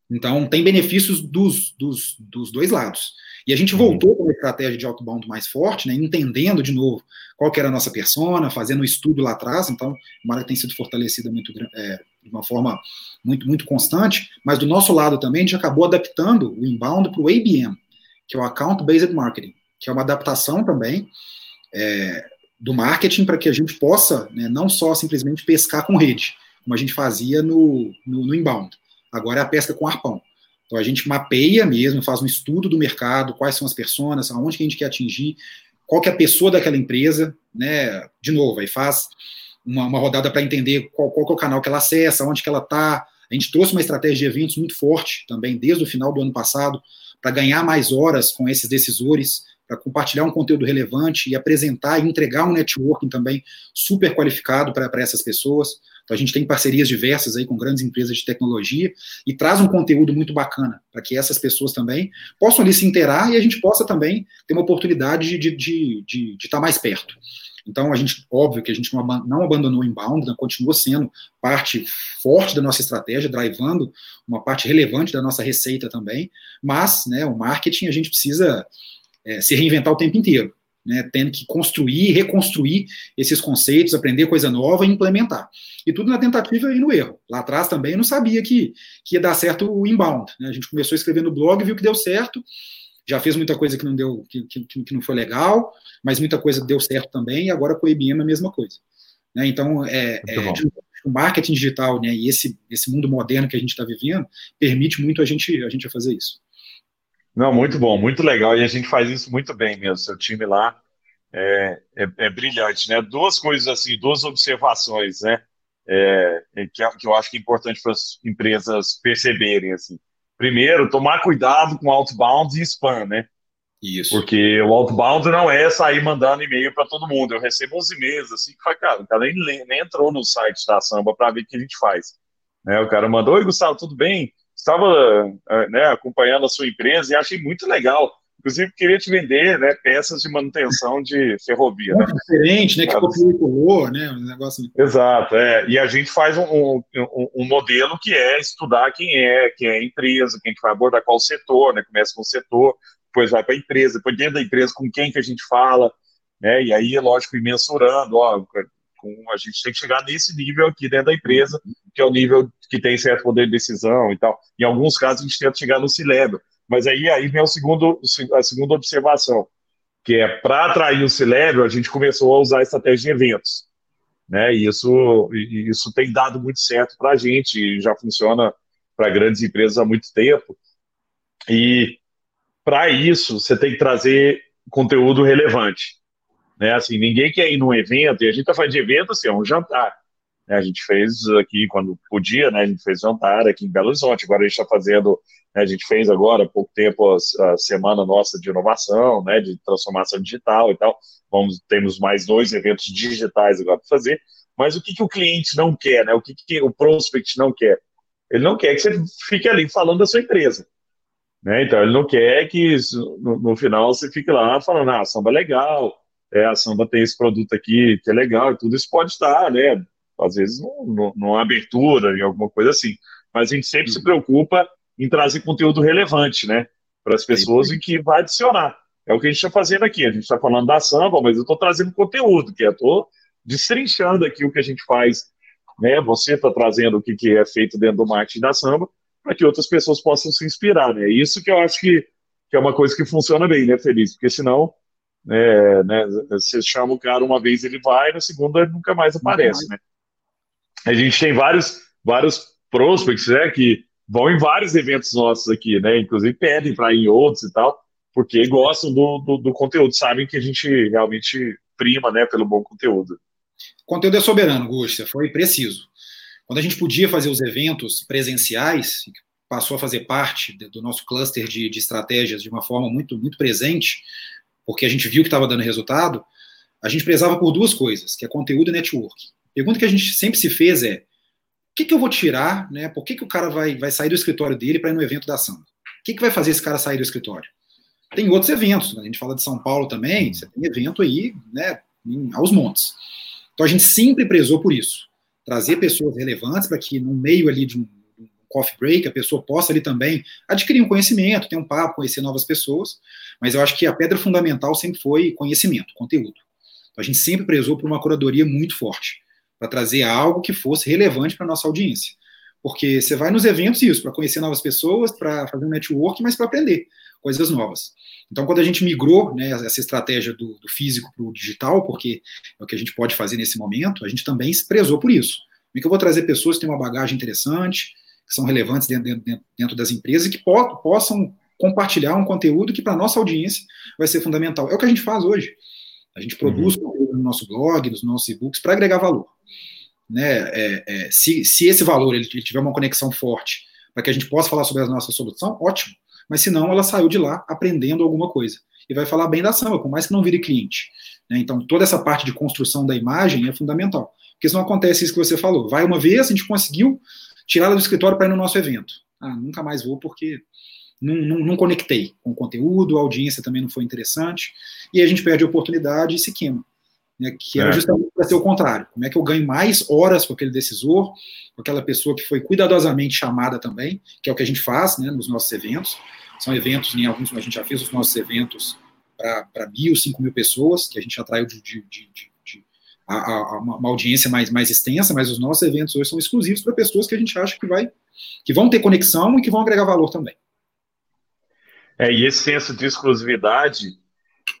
Então tem benefícios dos, dos, dos dois lados. E a gente uhum. voltou com uma estratégia de outbound mais forte, né, entendendo de novo qual que era a nossa persona, fazendo um estudo lá atrás, então uma área tem sido fortalecida muito, é, de uma forma muito, muito constante, mas do nosso lado também a gente acabou adaptando o inbound para o ABM, que é o Account Based Marketing, que é uma adaptação também é, do marketing para que a gente possa né, não só simplesmente pescar com rede, como a gente fazia no, no, no inbound, agora é a pesca com arpão. Então a gente mapeia mesmo, faz um estudo do mercado, quais são as pessoas, aonde que a gente quer atingir, qual que é a pessoa daquela empresa, né? De novo, aí faz uma, uma rodada para entender qual, qual é o canal que ela acessa, onde que ela está. A gente trouxe uma estratégia de eventos muito forte também desde o final do ano passado para ganhar mais horas com esses decisores, para compartilhar um conteúdo relevante e apresentar e entregar um networking também super qualificado para essas pessoas. Então a gente tem parcerias diversas aí com grandes empresas de tecnologia e traz um conteúdo muito bacana para que essas pessoas também possam ali se interar e a gente possa também ter uma oportunidade de estar de, de, de, estar mais perto. Então, a gente, óbvio que a gente não, abandonou o inbound, né, continua sendo parte forte da nossa estratégia, drivando uma parte relevante da nossa receita também, mas né, o marketing a gente precisa é, se reinventar o tempo inteiro né, tendo que construir, reconstruir esses conceitos, aprender coisa nova e implementar. E tudo na tentativa e no erro. Lá atrás também eu não sabia que, que ia dar certo o inbound. Né? A gente começou a escrever no blog, viu que deu certo, já fez muita coisa que não deu, que, que, que não foi legal, mas muita coisa deu certo também, e agora com o IBM é a mesma coisa. Né? Então, é, é o marketing digital né, e esse, esse mundo moderno que a gente está vivendo permite muito a gente, a gente fazer isso. Não, muito bom, muito legal. E a gente faz isso muito bem mesmo. Seu time lá é, é, é brilhante, né? Duas coisas assim, duas observações, né? É, é que, que, eu acho que é importante para as empresas perceberem, assim. Primeiro, tomar cuidado com outbound e spam, né? Isso. Porque o outbound não é sair mandando e-mail para todo mundo. Eu recebo uns e-mails assim que faz, cara, o cara nem, nem entrou no site da Samba para ver o que a gente faz. Né? O cara mandou, oi Gustavo, tudo bem? Estava eh, né, acompanhando a sua empresa e achei muito legal. Inclusive, queria te vender né, peças de manutenção de ferrovia. Né? diferente, né? Que copiou e colou, né? Um negócio... Exato, é. E a gente faz um, um, um, modelo que é estudar quem é, quem é a empresa, quem que vai abordar qual setor, né? Começa com o setor, depois vai para a empresa, depois dentro da empresa com quem que a gente fala, né? E aí, lógico, ir mensurando, ó, com, a gente tem que chegar nesse nível aqui dentro da empresa, que é o nível que tem certo poder de decisão e tal. Em alguns casos, a gente tenta chegar no C-Level. Mas aí, aí vem o segundo, a segunda observação, que é para atrair o C-Level, a gente começou a usar a estratégia de eventos. Né? E isso, isso tem dado muito certo para a gente, já funciona para grandes empresas há muito tempo. E para isso, você tem que trazer conteúdo relevante. Né? Assim, ninguém quer ir num evento, e a gente está falando de evento, assim, é um jantar. Né? A gente fez aqui, quando podia, né? a gente fez jantar aqui em Belo Horizonte, agora a gente está fazendo, né? a gente fez agora, há pouco tempo, a, a, semana nossa de inovação, né? de transformação digital e tal, Vamos, temos mais dois eventos digitais agora para fazer, mas o que, que o cliente não quer, né? o que, que o prospect não quer? Ele não quer que você fique ali falando da sua empresa. Né? Então, ele não quer que no, no final você fique lá falando, ah, samba é legal, é, a Samba tem esse produto aqui que é legal e tudo isso pode estar, né? Às vezes numa abertura, em alguma coisa assim. Mas a gente sempre se preocupa em trazer conteúdo relevante, né? para as pessoas e que vai adicionar. É o que a gente está fazendo aqui. A gente está falando da samba, mas eu estou trazendo conteúdo, que eu estou destrinchando aqui o que a gente faz. Né? Você está trazendo o que, que é feito dentro do marketing da samba, para que outras pessoas possam se inspirar. Né? Isso que eu acho que, que é uma coisa que funciona bem, né, Feliz? Porque senão é, né, você chama o cara uma vez, ele vai, na segunda ele nunca mais aparece. Né? A gente tem vários, vários prospects né, que vão em vários eventos nossos aqui, né? Inclusive pedem para ir em outros e tal porque gostam do, do, do, conteúdo, sabem que a gente realmente prima né, pelo bom conteúdo. O conteúdo é soberano, Gusta, foi preciso. Quando a gente podia fazer os eventos presenciais, passou a fazer parte do nosso cluster de, de estratégias de uma forma muito, muito presente, porque a gente viu que estava dando resultado, a gente prezava por duas coisas, que é conteúdo e network. A pergunta que a gente sempre se fez é, o que, que eu vou tirar, né? Por que, que o cara vai, vai sair do escritório dele para ir no evento da ação? O que, que vai fazer esse cara sair do escritório? Tem outros eventos, né? a gente fala de São Paulo também, você tem evento aí, né, em, aos montes. Então a gente sempre prezou por isso, trazer pessoas relevantes para que no meio ali de um coffee break a pessoa possa ali também adquirir um conhecimento, ter um papo, conhecer novas pessoas, mas eu acho que a pedra fundamental sempre foi conhecimento, conteúdo. Então a gente sempre prezou por uma curadoria muito forte, para trazer algo que fosse relevante para a nossa audiência. Porque você vai nos eventos isso, para conhecer novas pessoas, para fazer um network, mas para aprender coisas novas. Então, quando a gente migrou né, essa estratégia do, do físico para o digital, porque é o que a gente pode fazer nesse momento, a gente também se prezou por isso. Como é que eu vou trazer pessoas que têm uma bagagem interessante, que são relevantes dentro, dentro, dentro das empresas e que po possam compartilhar um conteúdo que para a nossa audiência vai ser fundamental. É o que a gente faz hoje. A gente produz uhum. conteúdo no nosso blog, nos nossos e-books, para agregar valor. Né? É, é, se, se esse valor ele, ele tiver uma conexão forte para que a gente possa falar sobre a nossa solução, ótimo mas se não, ela saiu de lá aprendendo alguma coisa. E vai falar bem da samba, por mais que não vire cliente. Né? Então, toda essa parte de construção da imagem é fundamental. Porque se não acontece isso que você falou. Vai uma vez, a gente conseguiu tirar ela do escritório para ir no nosso evento. Ah, nunca mais vou porque não, não, não, conectei com o conteúdo, a audiência também não foi interessante, e a gente perde a oportunidade e se queima. Né, que era é. justamente para ser o contrário. Como é que eu ganho mais horas com aquele decisor, com aquela pessoa que foi cuidadosamente chamada também, que é o que a gente faz né, nos nossos eventos. São eventos, em alguns a gente já fez os nossos eventos para mil, cinco mil pessoas, que a gente atraiu de, de, de a, a, uma audiência mais, mais extensa, mas os nossos eventos hoje são exclusivos para pessoas que a gente acha que vai que vão ter conexão e que vão agregar valor também. É, e esse senso de exclusividade,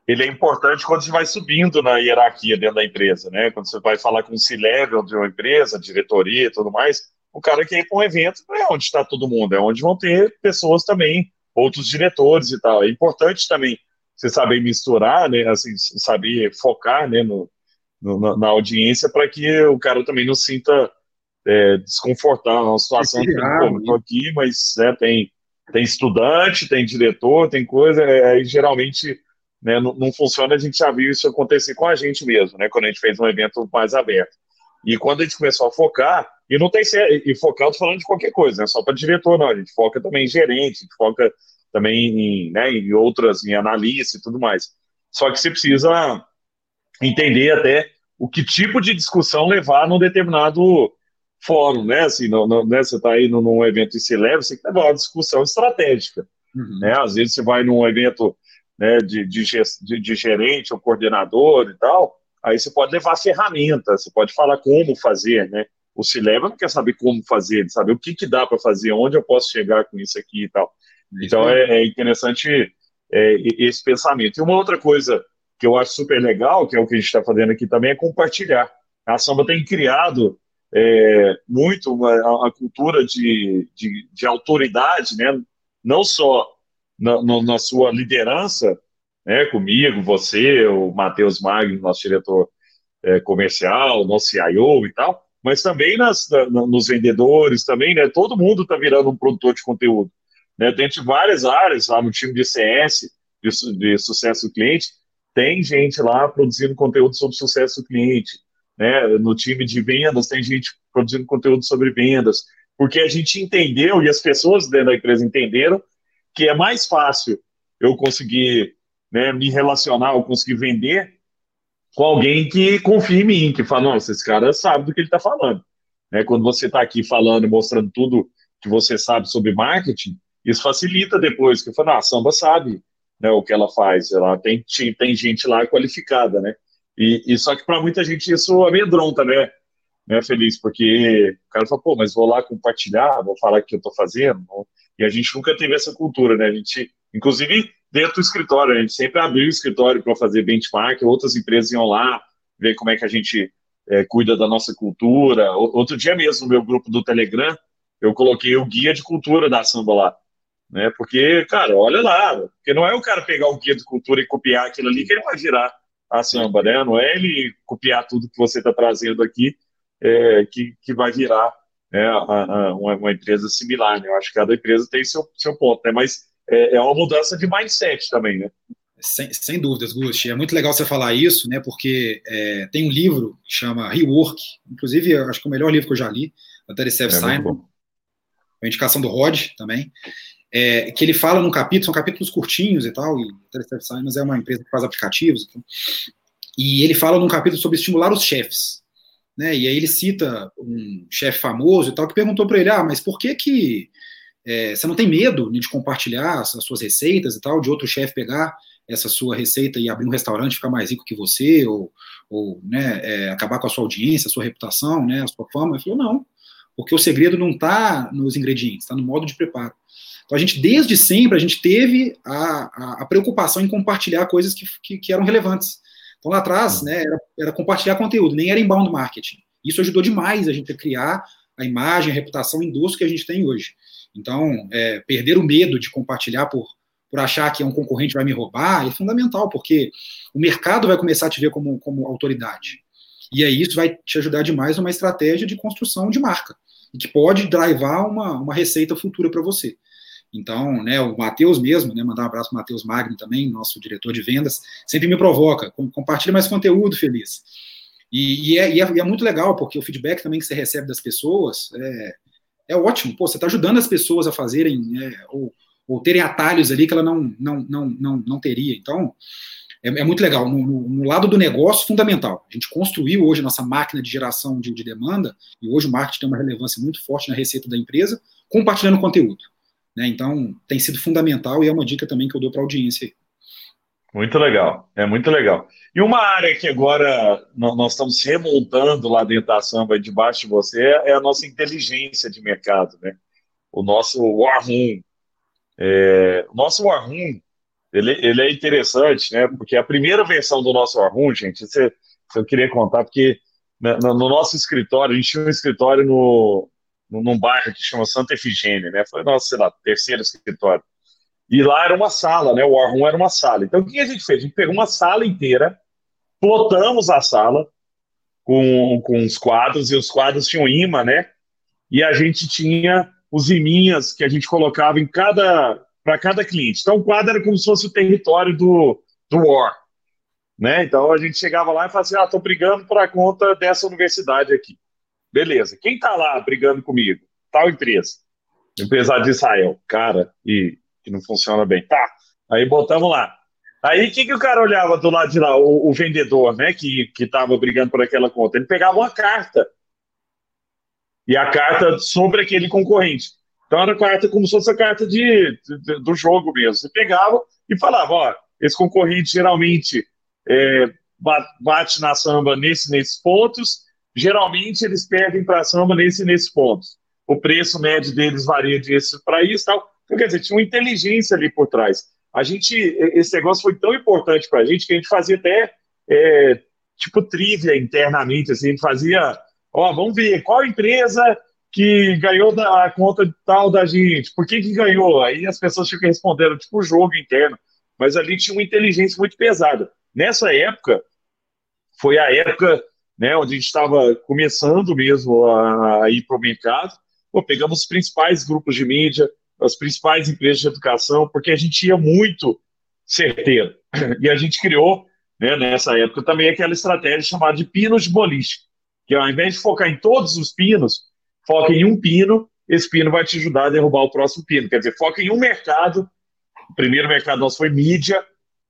ele é importante quando você vai subindo na hierarquia dentro da empresa, né? Quando você vai falar com o C-level de uma empresa, diretoria e tudo mais, o cara quer ir para um evento não é onde está todo mundo, é onde vão ter pessoas também outros diretores e tal. É importante também você saber misturar, né, assim, saber focar, né, no, no na audiência para que o cara também não sinta é, desconfortável na situação que eu estou aqui, mas né, tem tem estudante, tem diretor, tem coisa, é, aí geralmente né, não, não, funciona, a gente já viu isso acontecer com a gente mesmo, né, quando a gente fez um evento mais aberto. E quando a gente começou a focar, e não tem e focar, eu tô falando de qualquer coisa, né? Só para diretor, não. A gente foca também em gerente, a gente foca também em, né, em outras, em analista e tudo mais. Só que você precisa entender até o que tipo de discussão levar num determinado fórum, né? Assim, no, no, né? você está aí num, num evento e se leva, você tem que levar uma discussão estratégica. Uhum. Né? Às vezes você vai num evento né, de, de, de, de gerente ou coordenador e tal, aí você pode levar ferramentas, você pode falar como fazer, né? O se leva não quer saber como fazer, ele sabe o que, que dá para fazer, onde eu posso chegar com isso aqui e tal. Então é, é interessante é, esse pensamento. E uma outra coisa que eu acho super legal, que é o que a gente está fazendo aqui também, é compartilhar. A Samba tem criado é, muito uma, cultura de, de, de, autoridade, né? não só na, na sua liderança, né, comigo, você, o Matheus Magno, nosso diretor é, comercial, nosso CIO e tal, mas também nas, na, nos vendedores, também, né, todo mundo está virando um produtor de conteúdo. Né, dentro de várias áreas, lá no time de CS, de, de sucesso do cliente, tem gente lá produzindo conteúdo sobre sucesso do cliente. Né, no time de vendas, tem gente produzindo conteúdo sobre vendas, porque a gente entendeu, e as pessoas dentro da empresa entenderam, que é mais fácil eu conseguir né, me relacionar ou conseguir vender com alguém que confia em mim, que fala, nossa, esse cara sabe do que ele está falando. Né, quando você está aqui falando mostrando tudo que você sabe sobre marketing, isso facilita depois, que eu falo, ah, a samba sabe né, o que ela faz, ela tem, tem gente lá qualificada, né? E, e só que para muita gente isso amedronta, né? né, Feliz? Porque o cara fala, pô, mas vou lá compartilhar, vou falar o que eu estou fazendo. E a gente nunca teve essa cultura, né? A gente, inclusive, dentro do escritório, a gente sempre abriu o escritório para fazer benchmark, outras empresas iam lá ver como é que a gente é, cuida da nossa cultura. Outro dia mesmo, no meu grupo do Telegram, eu coloquei o guia de cultura da samba lá. Né? Porque, cara, olha lá, porque não é o cara pegar o guia de cultura e copiar aquilo ali que ele vai virar a samba, né? Não é ele copiar tudo que você está trazendo aqui é, que, que vai virar né, a, a, uma, uma, empresa similar. Né? Eu acho que cada empresa tem seu, seu ponto, né? Mas é, é uma mudança de mindset também, né? Sem, sem dúvidas, Gusti. É muito legal você falar isso, né? Porque é, tem um livro que chama Rework, inclusive acho que é o melhor livro que eu já li, da Terry é Simon, a indicação do Rod também, é, que ele fala num capítulo, são capítulos curtinhos e tal, e Simon é uma empresa que faz aplicativos, então, e ele fala num capítulo sobre estimular os chefes, né? E aí ele cita um chefe famoso e tal que perguntou para ele: ah, mas por que que é, você não tem medo de compartilhar as suas receitas e tal, de outro chefe pegar essa sua receita e abrir um restaurante, ficar mais rico que você, ou, ou né, é, acabar com a sua audiência, a sua reputação, né, a sua fama? Ele falou, não, porque o segredo não está nos ingredientes, está no modo de preparo. Então a gente, desde sempre, a gente teve a, a, a preocupação em compartilhar coisas que, que, que, eram relevantes. Então lá atrás, né, era, era compartilhar conteúdo, nem era inbound marketing. Isso ajudou demais a gente a criar a imagem, a reputação em que a gente tem hoje. Então, é, perder o medo de compartilhar por, por achar que um concorrente vai me roubar é fundamental, porque o mercado vai começar a te ver como, como autoridade. E aí isso vai te ajudar demais numa estratégia de construção de marca, e que pode drivar uma, uma receita futura para você. Então, né, o Matheus mesmo, né, mandar um abraço para o Matheus Magno também, nosso diretor de vendas, sempre me provoca, compartilha mais conteúdo, feliz. E, e, é, e, é, e, é, muito legal, porque o feedback também que você recebe das pessoas é, é ótimo. Pô, você está ajudando as pessoas a fazerem, é, ou, ou, terem atalhos ali que ela não, não, não, não, não teria. Então, é, é muito legal. No, no, no, lado do negócio, fundamental. A gente construiu hoje nossa máquina de geração de, de demanda, e hoje o marketing tem uma relevância muito forte na receita da empresa, compartilhando conteúdo. Né? Então, tem sido fundamental e é uma dica também que eu dou para a audiência. Muito legal, é muito legal. E uma área que agora nós estamos remontando lá dentro da samba, debaixo de você, é a nossa inteligência de mercado, né? O nosso War Room. É, o nosso War Room, ele, ele é interessante, né? Porque a primeira versão do nosso War Room, gente, isso, é, eu queria contar, porque no, no, nosso escritório, a gente tinha um escritório no, num bairro que chama Santa Efigênia, né? Foi nosso, sei lá, terceiro escritório. E lá era uma sala, né? O War Room era uma sala. Então, o que a gente fez? A gente pegou uma sala inteira, plotamos a sala com, com os quadros, e os quadros tinham imã, né? E a gente tinha os iminhas que a gente colocava em cada para cada cliente. Então, o quadro era como se fosse o território do, do War. Né? Então, a gente chegava lá e falava assim, ah, estou brigando por a conta dessa universidade aqui. Beleza. Quem está lá brigando comigo? Tal empresa. Empresa de Israel. Cara, e que não funciona bem. Tá, aí botamos lá. Aí o que, que o cara olhava do lado de lá, o, o vendedor, né, que estava brigando por aquela conta? Ele pegava uma carta. E a carta sobre aquele concorrente. Então era a carta como se fosse a carta de, de do jogo mesmo. Você pegava e falava, ó, esse concorrente geralmente é, bate na samba nesse, nesses pontos, geralmente eles perdem para a samba nesse nesses pontos. O preço médio deles varia disso para isso tal. Então, quer dizer, tinha uma inteligência ali por trás. A gente, esse negócio foi tão importante para a gente que a gente fazia até é, tipo trivia internamente, assim, a gente fazia, ó, vamos ver qual empresa que ganhou da, a conta tal da gente, por que que ganhou? Aí as pessoas ficam respondendo, tipo, jogo interno, mas ali tinha uma inteligência muito pesada. Nessa época, foi a época né, onde a gente estava começando mesmo a, a ir para o mercado, Pô, pegamos os principais grupos de mídia, as principais empresas de educação, porque a gente ia muito certeiro. *laughs* E a gente criou, né, nessa época, também aquela estratégia chamada de pinos de boliche, que ao invés de focar em todos os pinos, foca em um pino, esse pino vai te ajudar a derrubar o próximo pino. Quer dizer, foca em um mercado, o primeiro mercado nosso foi mídia,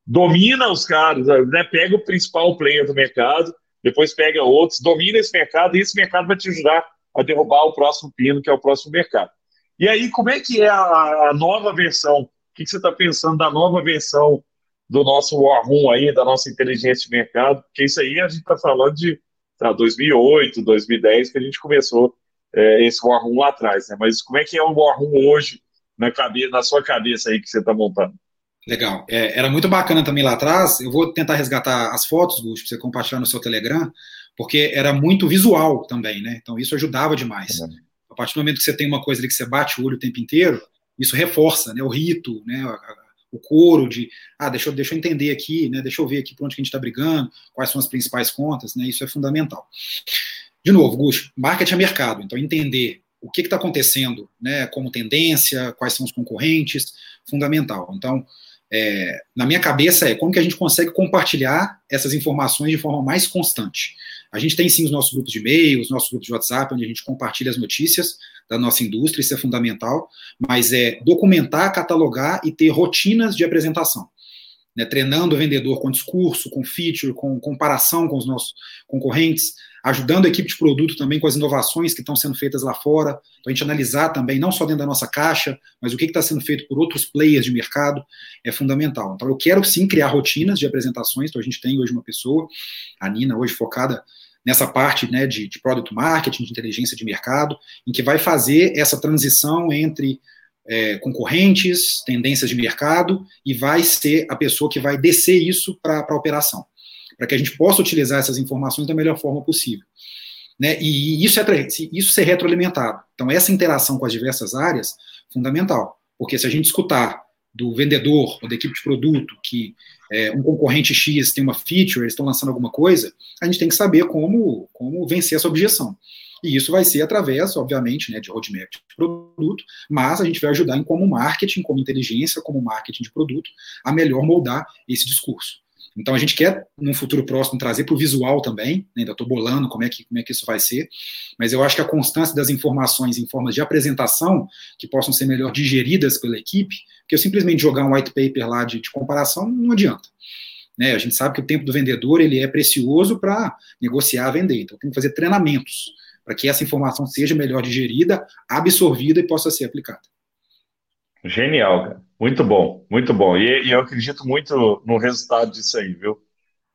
domina os caras, né, pega o principal player do mercado, depois pega outros, domina esse mercado, e esse mercado vai te ajudar a derrubar o próximo pino, que é o próximo mercado. E aí, como é que é a, a nova versão? O que, que você está pensando da nova versão do nosso War Room aí, da nossa inteligência de mercado? Porque isso aí a gente está falando de tá, 2008, 2010, que a gente começou é, esse War Room lá atrás, né? Mas como é que é o War Room hoje na, cabeça, na sua cabeça aí que você está montando? Legal. É, era muito bacana também lá atrás. Eu vou tentar resgatar as fotos, Gus, para você compartilhar no seu Telegram, porque era muito visual também, né? Então isso ajudava demais. É. A partir do momento que você tem uma coisa ali que você bate o olho o tempo inteiro, isso reforça, né? O rito, né? O coro de, ah, deixa eu, deixa eu entender aqui, né? Deixa eu ver aqui por onde que a gente está brigando, quais são as principais contas, né? Isso é fundamental. De novo, Gus, marketing é mercado, então entender o que está acontecendo, né? Como tendência, quais são os concorrentes, fundamental. Então, é, na minha cabeça é como que a gente consegue compartilhar essas informações de forma mais constante. A gente tem sim os nossos grupos de e-mail, os nossos grupos de WhatsApp, onde a gente compartilha as notícias da nossa indústria, isso é fundamental, mas é documentar, catalogar e ter rotinas de apresentação. Né, treinando o vendedor com discurso, com feature, com comparação com os nossos concorrentes, ajudando a equipe de produto também com as inovações que estão sendo feitas lá fora, para a gente analisar também, não só dentro da nossa caixa, mas o que está sendo feito por outros players de mercado, é fundamental. Então, eu quero sim criar rotinas de apresentações, então a gente tem hoje uma pessoa, a Nina, hoje focada nessa parte né, de, de product marketing, de inteligência de mercado, em que vai fazer essa transição entre é, concorrentes, tendências de mercado, e vai ser a pessoa que vai descer isso para a operação para que a gente possa utilizar essas informações da melhor forma possível. Né? E isso, é, isso ser retroalimentado. Então, essa interação com as diversas áreas, fundamental. Porque se a gente escutar do vendedor ou da equipe de produto que é, um concorrente X tem uma feature, eles estão lançando alguma coisa, a gente tem que saber como, como vencer essa objeção. E isso vai ser através, obviamente, né, de roadmap de produto, mas a gente vai ajudar em como marketing, como inteligência, como marketing de produto, a melhor moldar esse discurso. Então a gente quer, num futuro próximo, trazer para o visual também, né? ainda estou bolando como é, que, como é que isso vai ser, mas eu acho que a constância das informações em formas de apresentação, que possam ser melhor digeridas pela equipe, porque eu simplesmente jogar um white paper lá de, de comparação não adianta. Né? A gente sabe que o tempo do vendedor ele é precioso para negociar, vender, então tem que fazer treinamentos para que essa informação seja melhor digerida, absorvida e possa ser aplicada. Genial, cara. Muito bom, muito bom. E, e eu acredito muito no resultado disso aí, viu?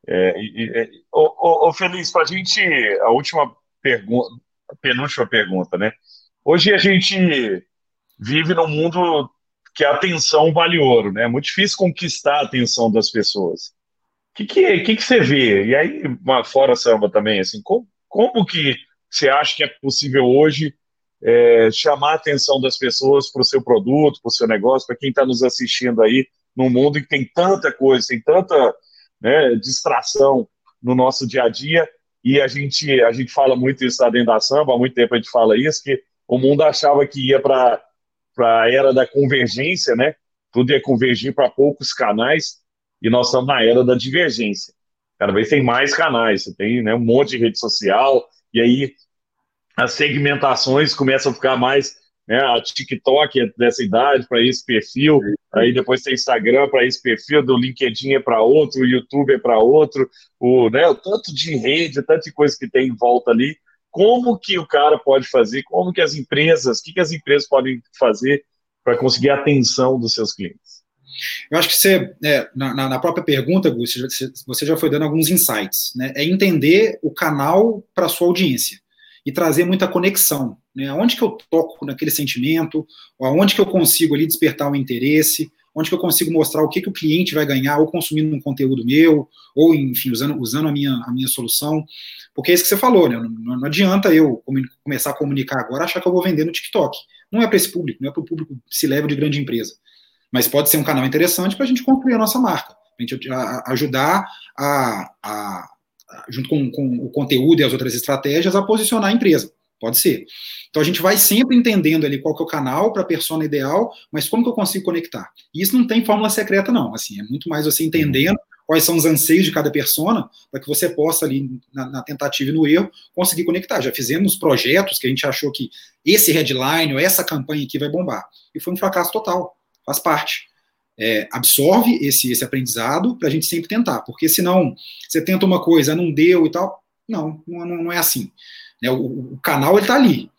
É, e, e, ô, ô, Feliz, para a gente, a última pergunta, a penúltima pergunta, né? Hoje a gente vive num mundo que a atenção vale ouro, né? É muito difícil conquistar a atenção das pessoas. O que, que, que, que você vê? E aí, fora samba também, assim, como, como que você acha que é possível hoje é, chamar a atenção das pessoas para o seu produto, para o seu negócio, para quem está nos assistindo aí, num mundo que tem tanta coisa, tem tanta né, distração no nosso dia a dia, e a gente, a gente fala muito isso lá dentro da samba, há muito tempo a gente fala isso, que o mundo achava que ia para a era da convergência, né? Tudo ia convergir para poucos canais, e nós estamos na era da divergência. Cada vez tem mais canais, você tem né, um monte de rede social, e aí as segmentações começam a ficar mais. Né, a TikTok é dessa idade para esse perfil, aí depois tem Instagram para esse perfil, do LinkedIn é para outro, o YouTube é para outro, o, né, o tanto de rede, tanto de coisa que tem em volta ali. Como que o cara pode fazer? Como que as empresas, o que, que as empresas podem fazer para conseguir a atenção dos seus clientes? Eu acho que você, é, na, na, própria pergunta, Gus, você já foi dando alguns insights. Né? É entender o canal para a sua audiência e trazer muita conexão. Né? Aonde que eu toco naquele sentimento, aonde que eu consigo ali despertar o um interesse, onde que eu consigo mostrar o que, que o cliente vai ganhar, ou consumindo um conteúdo meu, ou, enfim, usando, usando a, minha, a minha solução. Porque é isso que você falou, né? Não, não adianta eu começar a comunicar agora achar que eu vou vender no TikTok. Não é para esse público, não é para o público se leva de grande empresa. Mas pode ser um canal interessante para a gente construir a nossa marca, a gente ajudar a, a, junto com, com o conteúdo e as outras estratégias, a posicionar a empresa. Pode ser. Então a gente vai sempre entendendo ali qual que é o canal para a persona ideal, mas como que eu consigo conectar? E isso não tem fórmula secreta, não. Assim, é muito mais você entendendo quais são os anseios de cada persona, para que você possa ali, na, na, tentativa e no erro, conseguir conectar. Já fizemos projetos que a gente achou que esse headline ou essa campanha aqui vai bombar. E foi um fracasso total. Faz parte é, absorve esse, esse aprendizado para a gente sempre tentar, porque senão você tenta uma coisa, não deu e tal, não, não, não é assim. Né? O, o, canal está ali.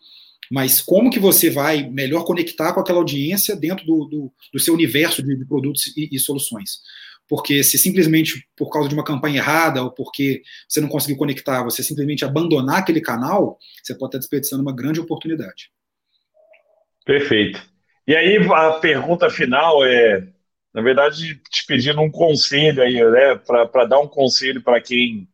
mas como que você vai melhor conectar com aquela audiência dentro do, do, do seu universo de, de produtos e, e, soluções. Porque se simplesmente por causa de uma campanha errada ou porque você não conseguiu conectar, você simplesmente abandonar aquele canal, você pode estar desperdiçando uma grande oportunidade. Perfeito. E aí a pergunta final é, na verdade, te pedindo um conselho aí, né, para dar um conselho para quem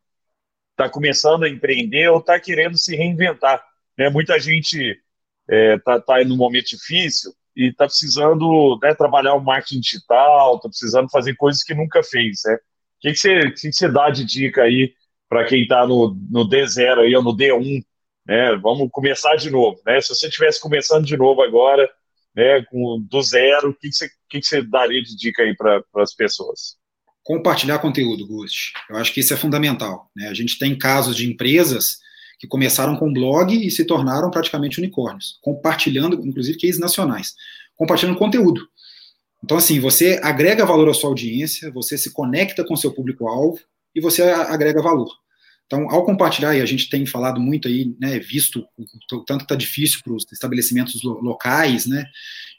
está começando a empreender ou está querendo se reinventar. Né? Muita gente está é, tá, tá num momento difícil e está precisando né, trabalhar o marketing digital, está precisando fazer coisas que nunca fez. Né? O que, que, você, que, que você dá de dica aí para quem está no, no D0 aí, ou no D1? Né? Vamos começar de novo. Né? Se você estivesse começando de novo agora, né, com, do zero, o que, que, você, que, que você daria de dica aí para as pessoas? Compartilhar conteúdo, Gust. Eu acho que isso é fundamental. Né? A gente tem casos de empresas que começaram com blog e se tornaram praticamente unicórnios, compartilhando, inclusive, cases nacionais, compartilhando conteúdo. Então, assim, você agrega valor à sua audiência, você se conecta com seu público-alvo e você agrega valor. Então, ao compartilhar, e a gente tem falado muito aí, né, visto o tanto que está difícil para os estabelecimentos locais, né,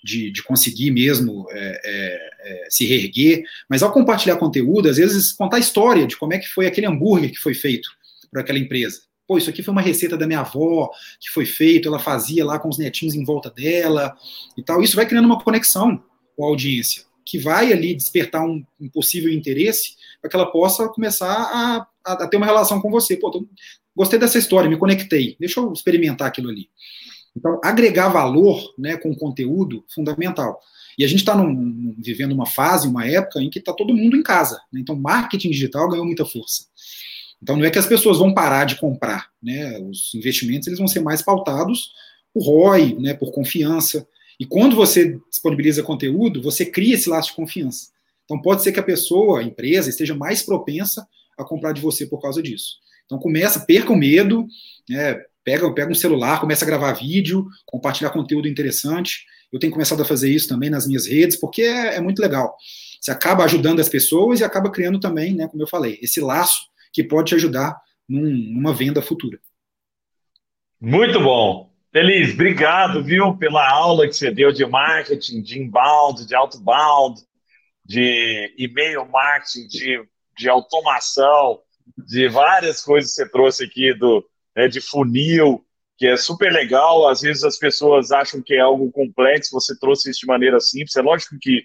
de, de conseguir mesmo é, é, é, se reerguer, mas ao compartilhar conteúdo, às vezes contar a história de como é que foi aquele hambúrguer que foi feito por aquela empresa. Pô, isso aqui foi uma receita da minha avó que foi feito, ela fazia lá com os netinhos em volta dela e tal. Isso vai criando uma conexão com a audiência, que vai ali despertar um, um possível interesse para que ela possa começar a, a, a, ter uma relação com você. Pô, tô, gostei dessa história, me conectei, deixa eu experimentar aquilo ali. Então, agregar valor né, com conteúdo, fundamental. E a gente está vivendo uma fase, uma época em que está todo mundo em casa. Né? Então, marketing digital ganhou muita força. Então não é que as pessoas vão parar de comprar, né? Os investimentos eles vão ser mais pautados por ROI, né? Por confiança. E quando você disponibiliza conteúdo, você cria esse laço de confiança. Então pode ser que a pessoa, a empresa, esteja mais propensa a comprar de você por causa disso. Então começa, perca o medo, né? Pega, pega um celular, começa a gravar vídeo, compartilhar conteúdo interessante. Eu tenho começado a fazer isso também nas minhas redes, porque é, é muito legal. Você acaba ajudando as pessoas e acaba criando também, né, como eu falei, esse laço que pode te ajudar num, numa venda futura. Muito bom. Feliz, obrigado, viu, pela aula que você deu de marketing, de inbound, de outbound, de e-mail marketing, de, de automação, de várias coisas que você trouxe aqui do, né, de funil, que é super legal. Às vezes as pessoas acham que é algo complexo, você trouxe isso de maneira simples. É lógico que,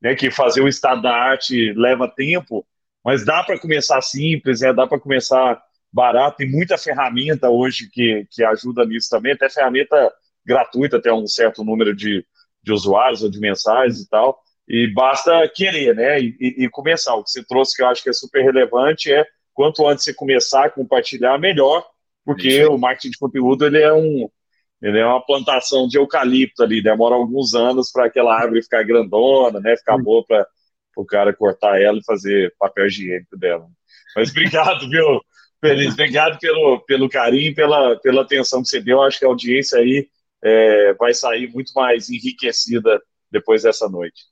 né, que fazer o estado da arte leva tempo, mas dá para começar simples, né? dá para começar barato. Tem muita ferramenta hoje que, que ajuda nisso também, até ferramenta gratuita, até um certo número de, de usuários ou de mensagens e tal. E basta querer, né? E, e, começar. O que você trouxe que eu acho que é super relevante é quanto antes você começar a compartilhar, melhor, porque o marketing de conteúdo ele é um ele é uma plantação de eucalipto ali, demora alguns anos para aquela árvore ficar grandona, né? Ficar boa para o cara cortar ela e fazer papel higiênico dela. Mas obrigado, *laughs* viu, Feliz? Obrigado pelo, pelo carinho, pela, pela atenção que você deu. Acho que a audiência aí é, vai sair muito mais enriquecida depois dessa noite.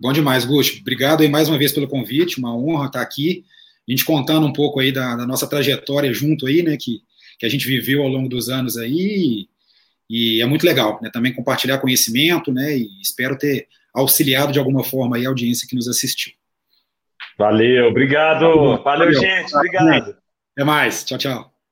Bom demais, Gusti. Obrigado aí mais uma vez pelo convite, uma honra estar aqui. A gente contando um pouco aí da, da nossa trajetória junto aí, né, que, que a gente viveu ao longo dos anos aí, e, e é muito legal, né, também compartilhar conhecimento, né, e espero ter auxiliado de alguma forma aí a audiência que nos assistiu. Valeu, obrigado. Valeu, Valeu. gente. Obrigado. Até mais. Tchau, tchau.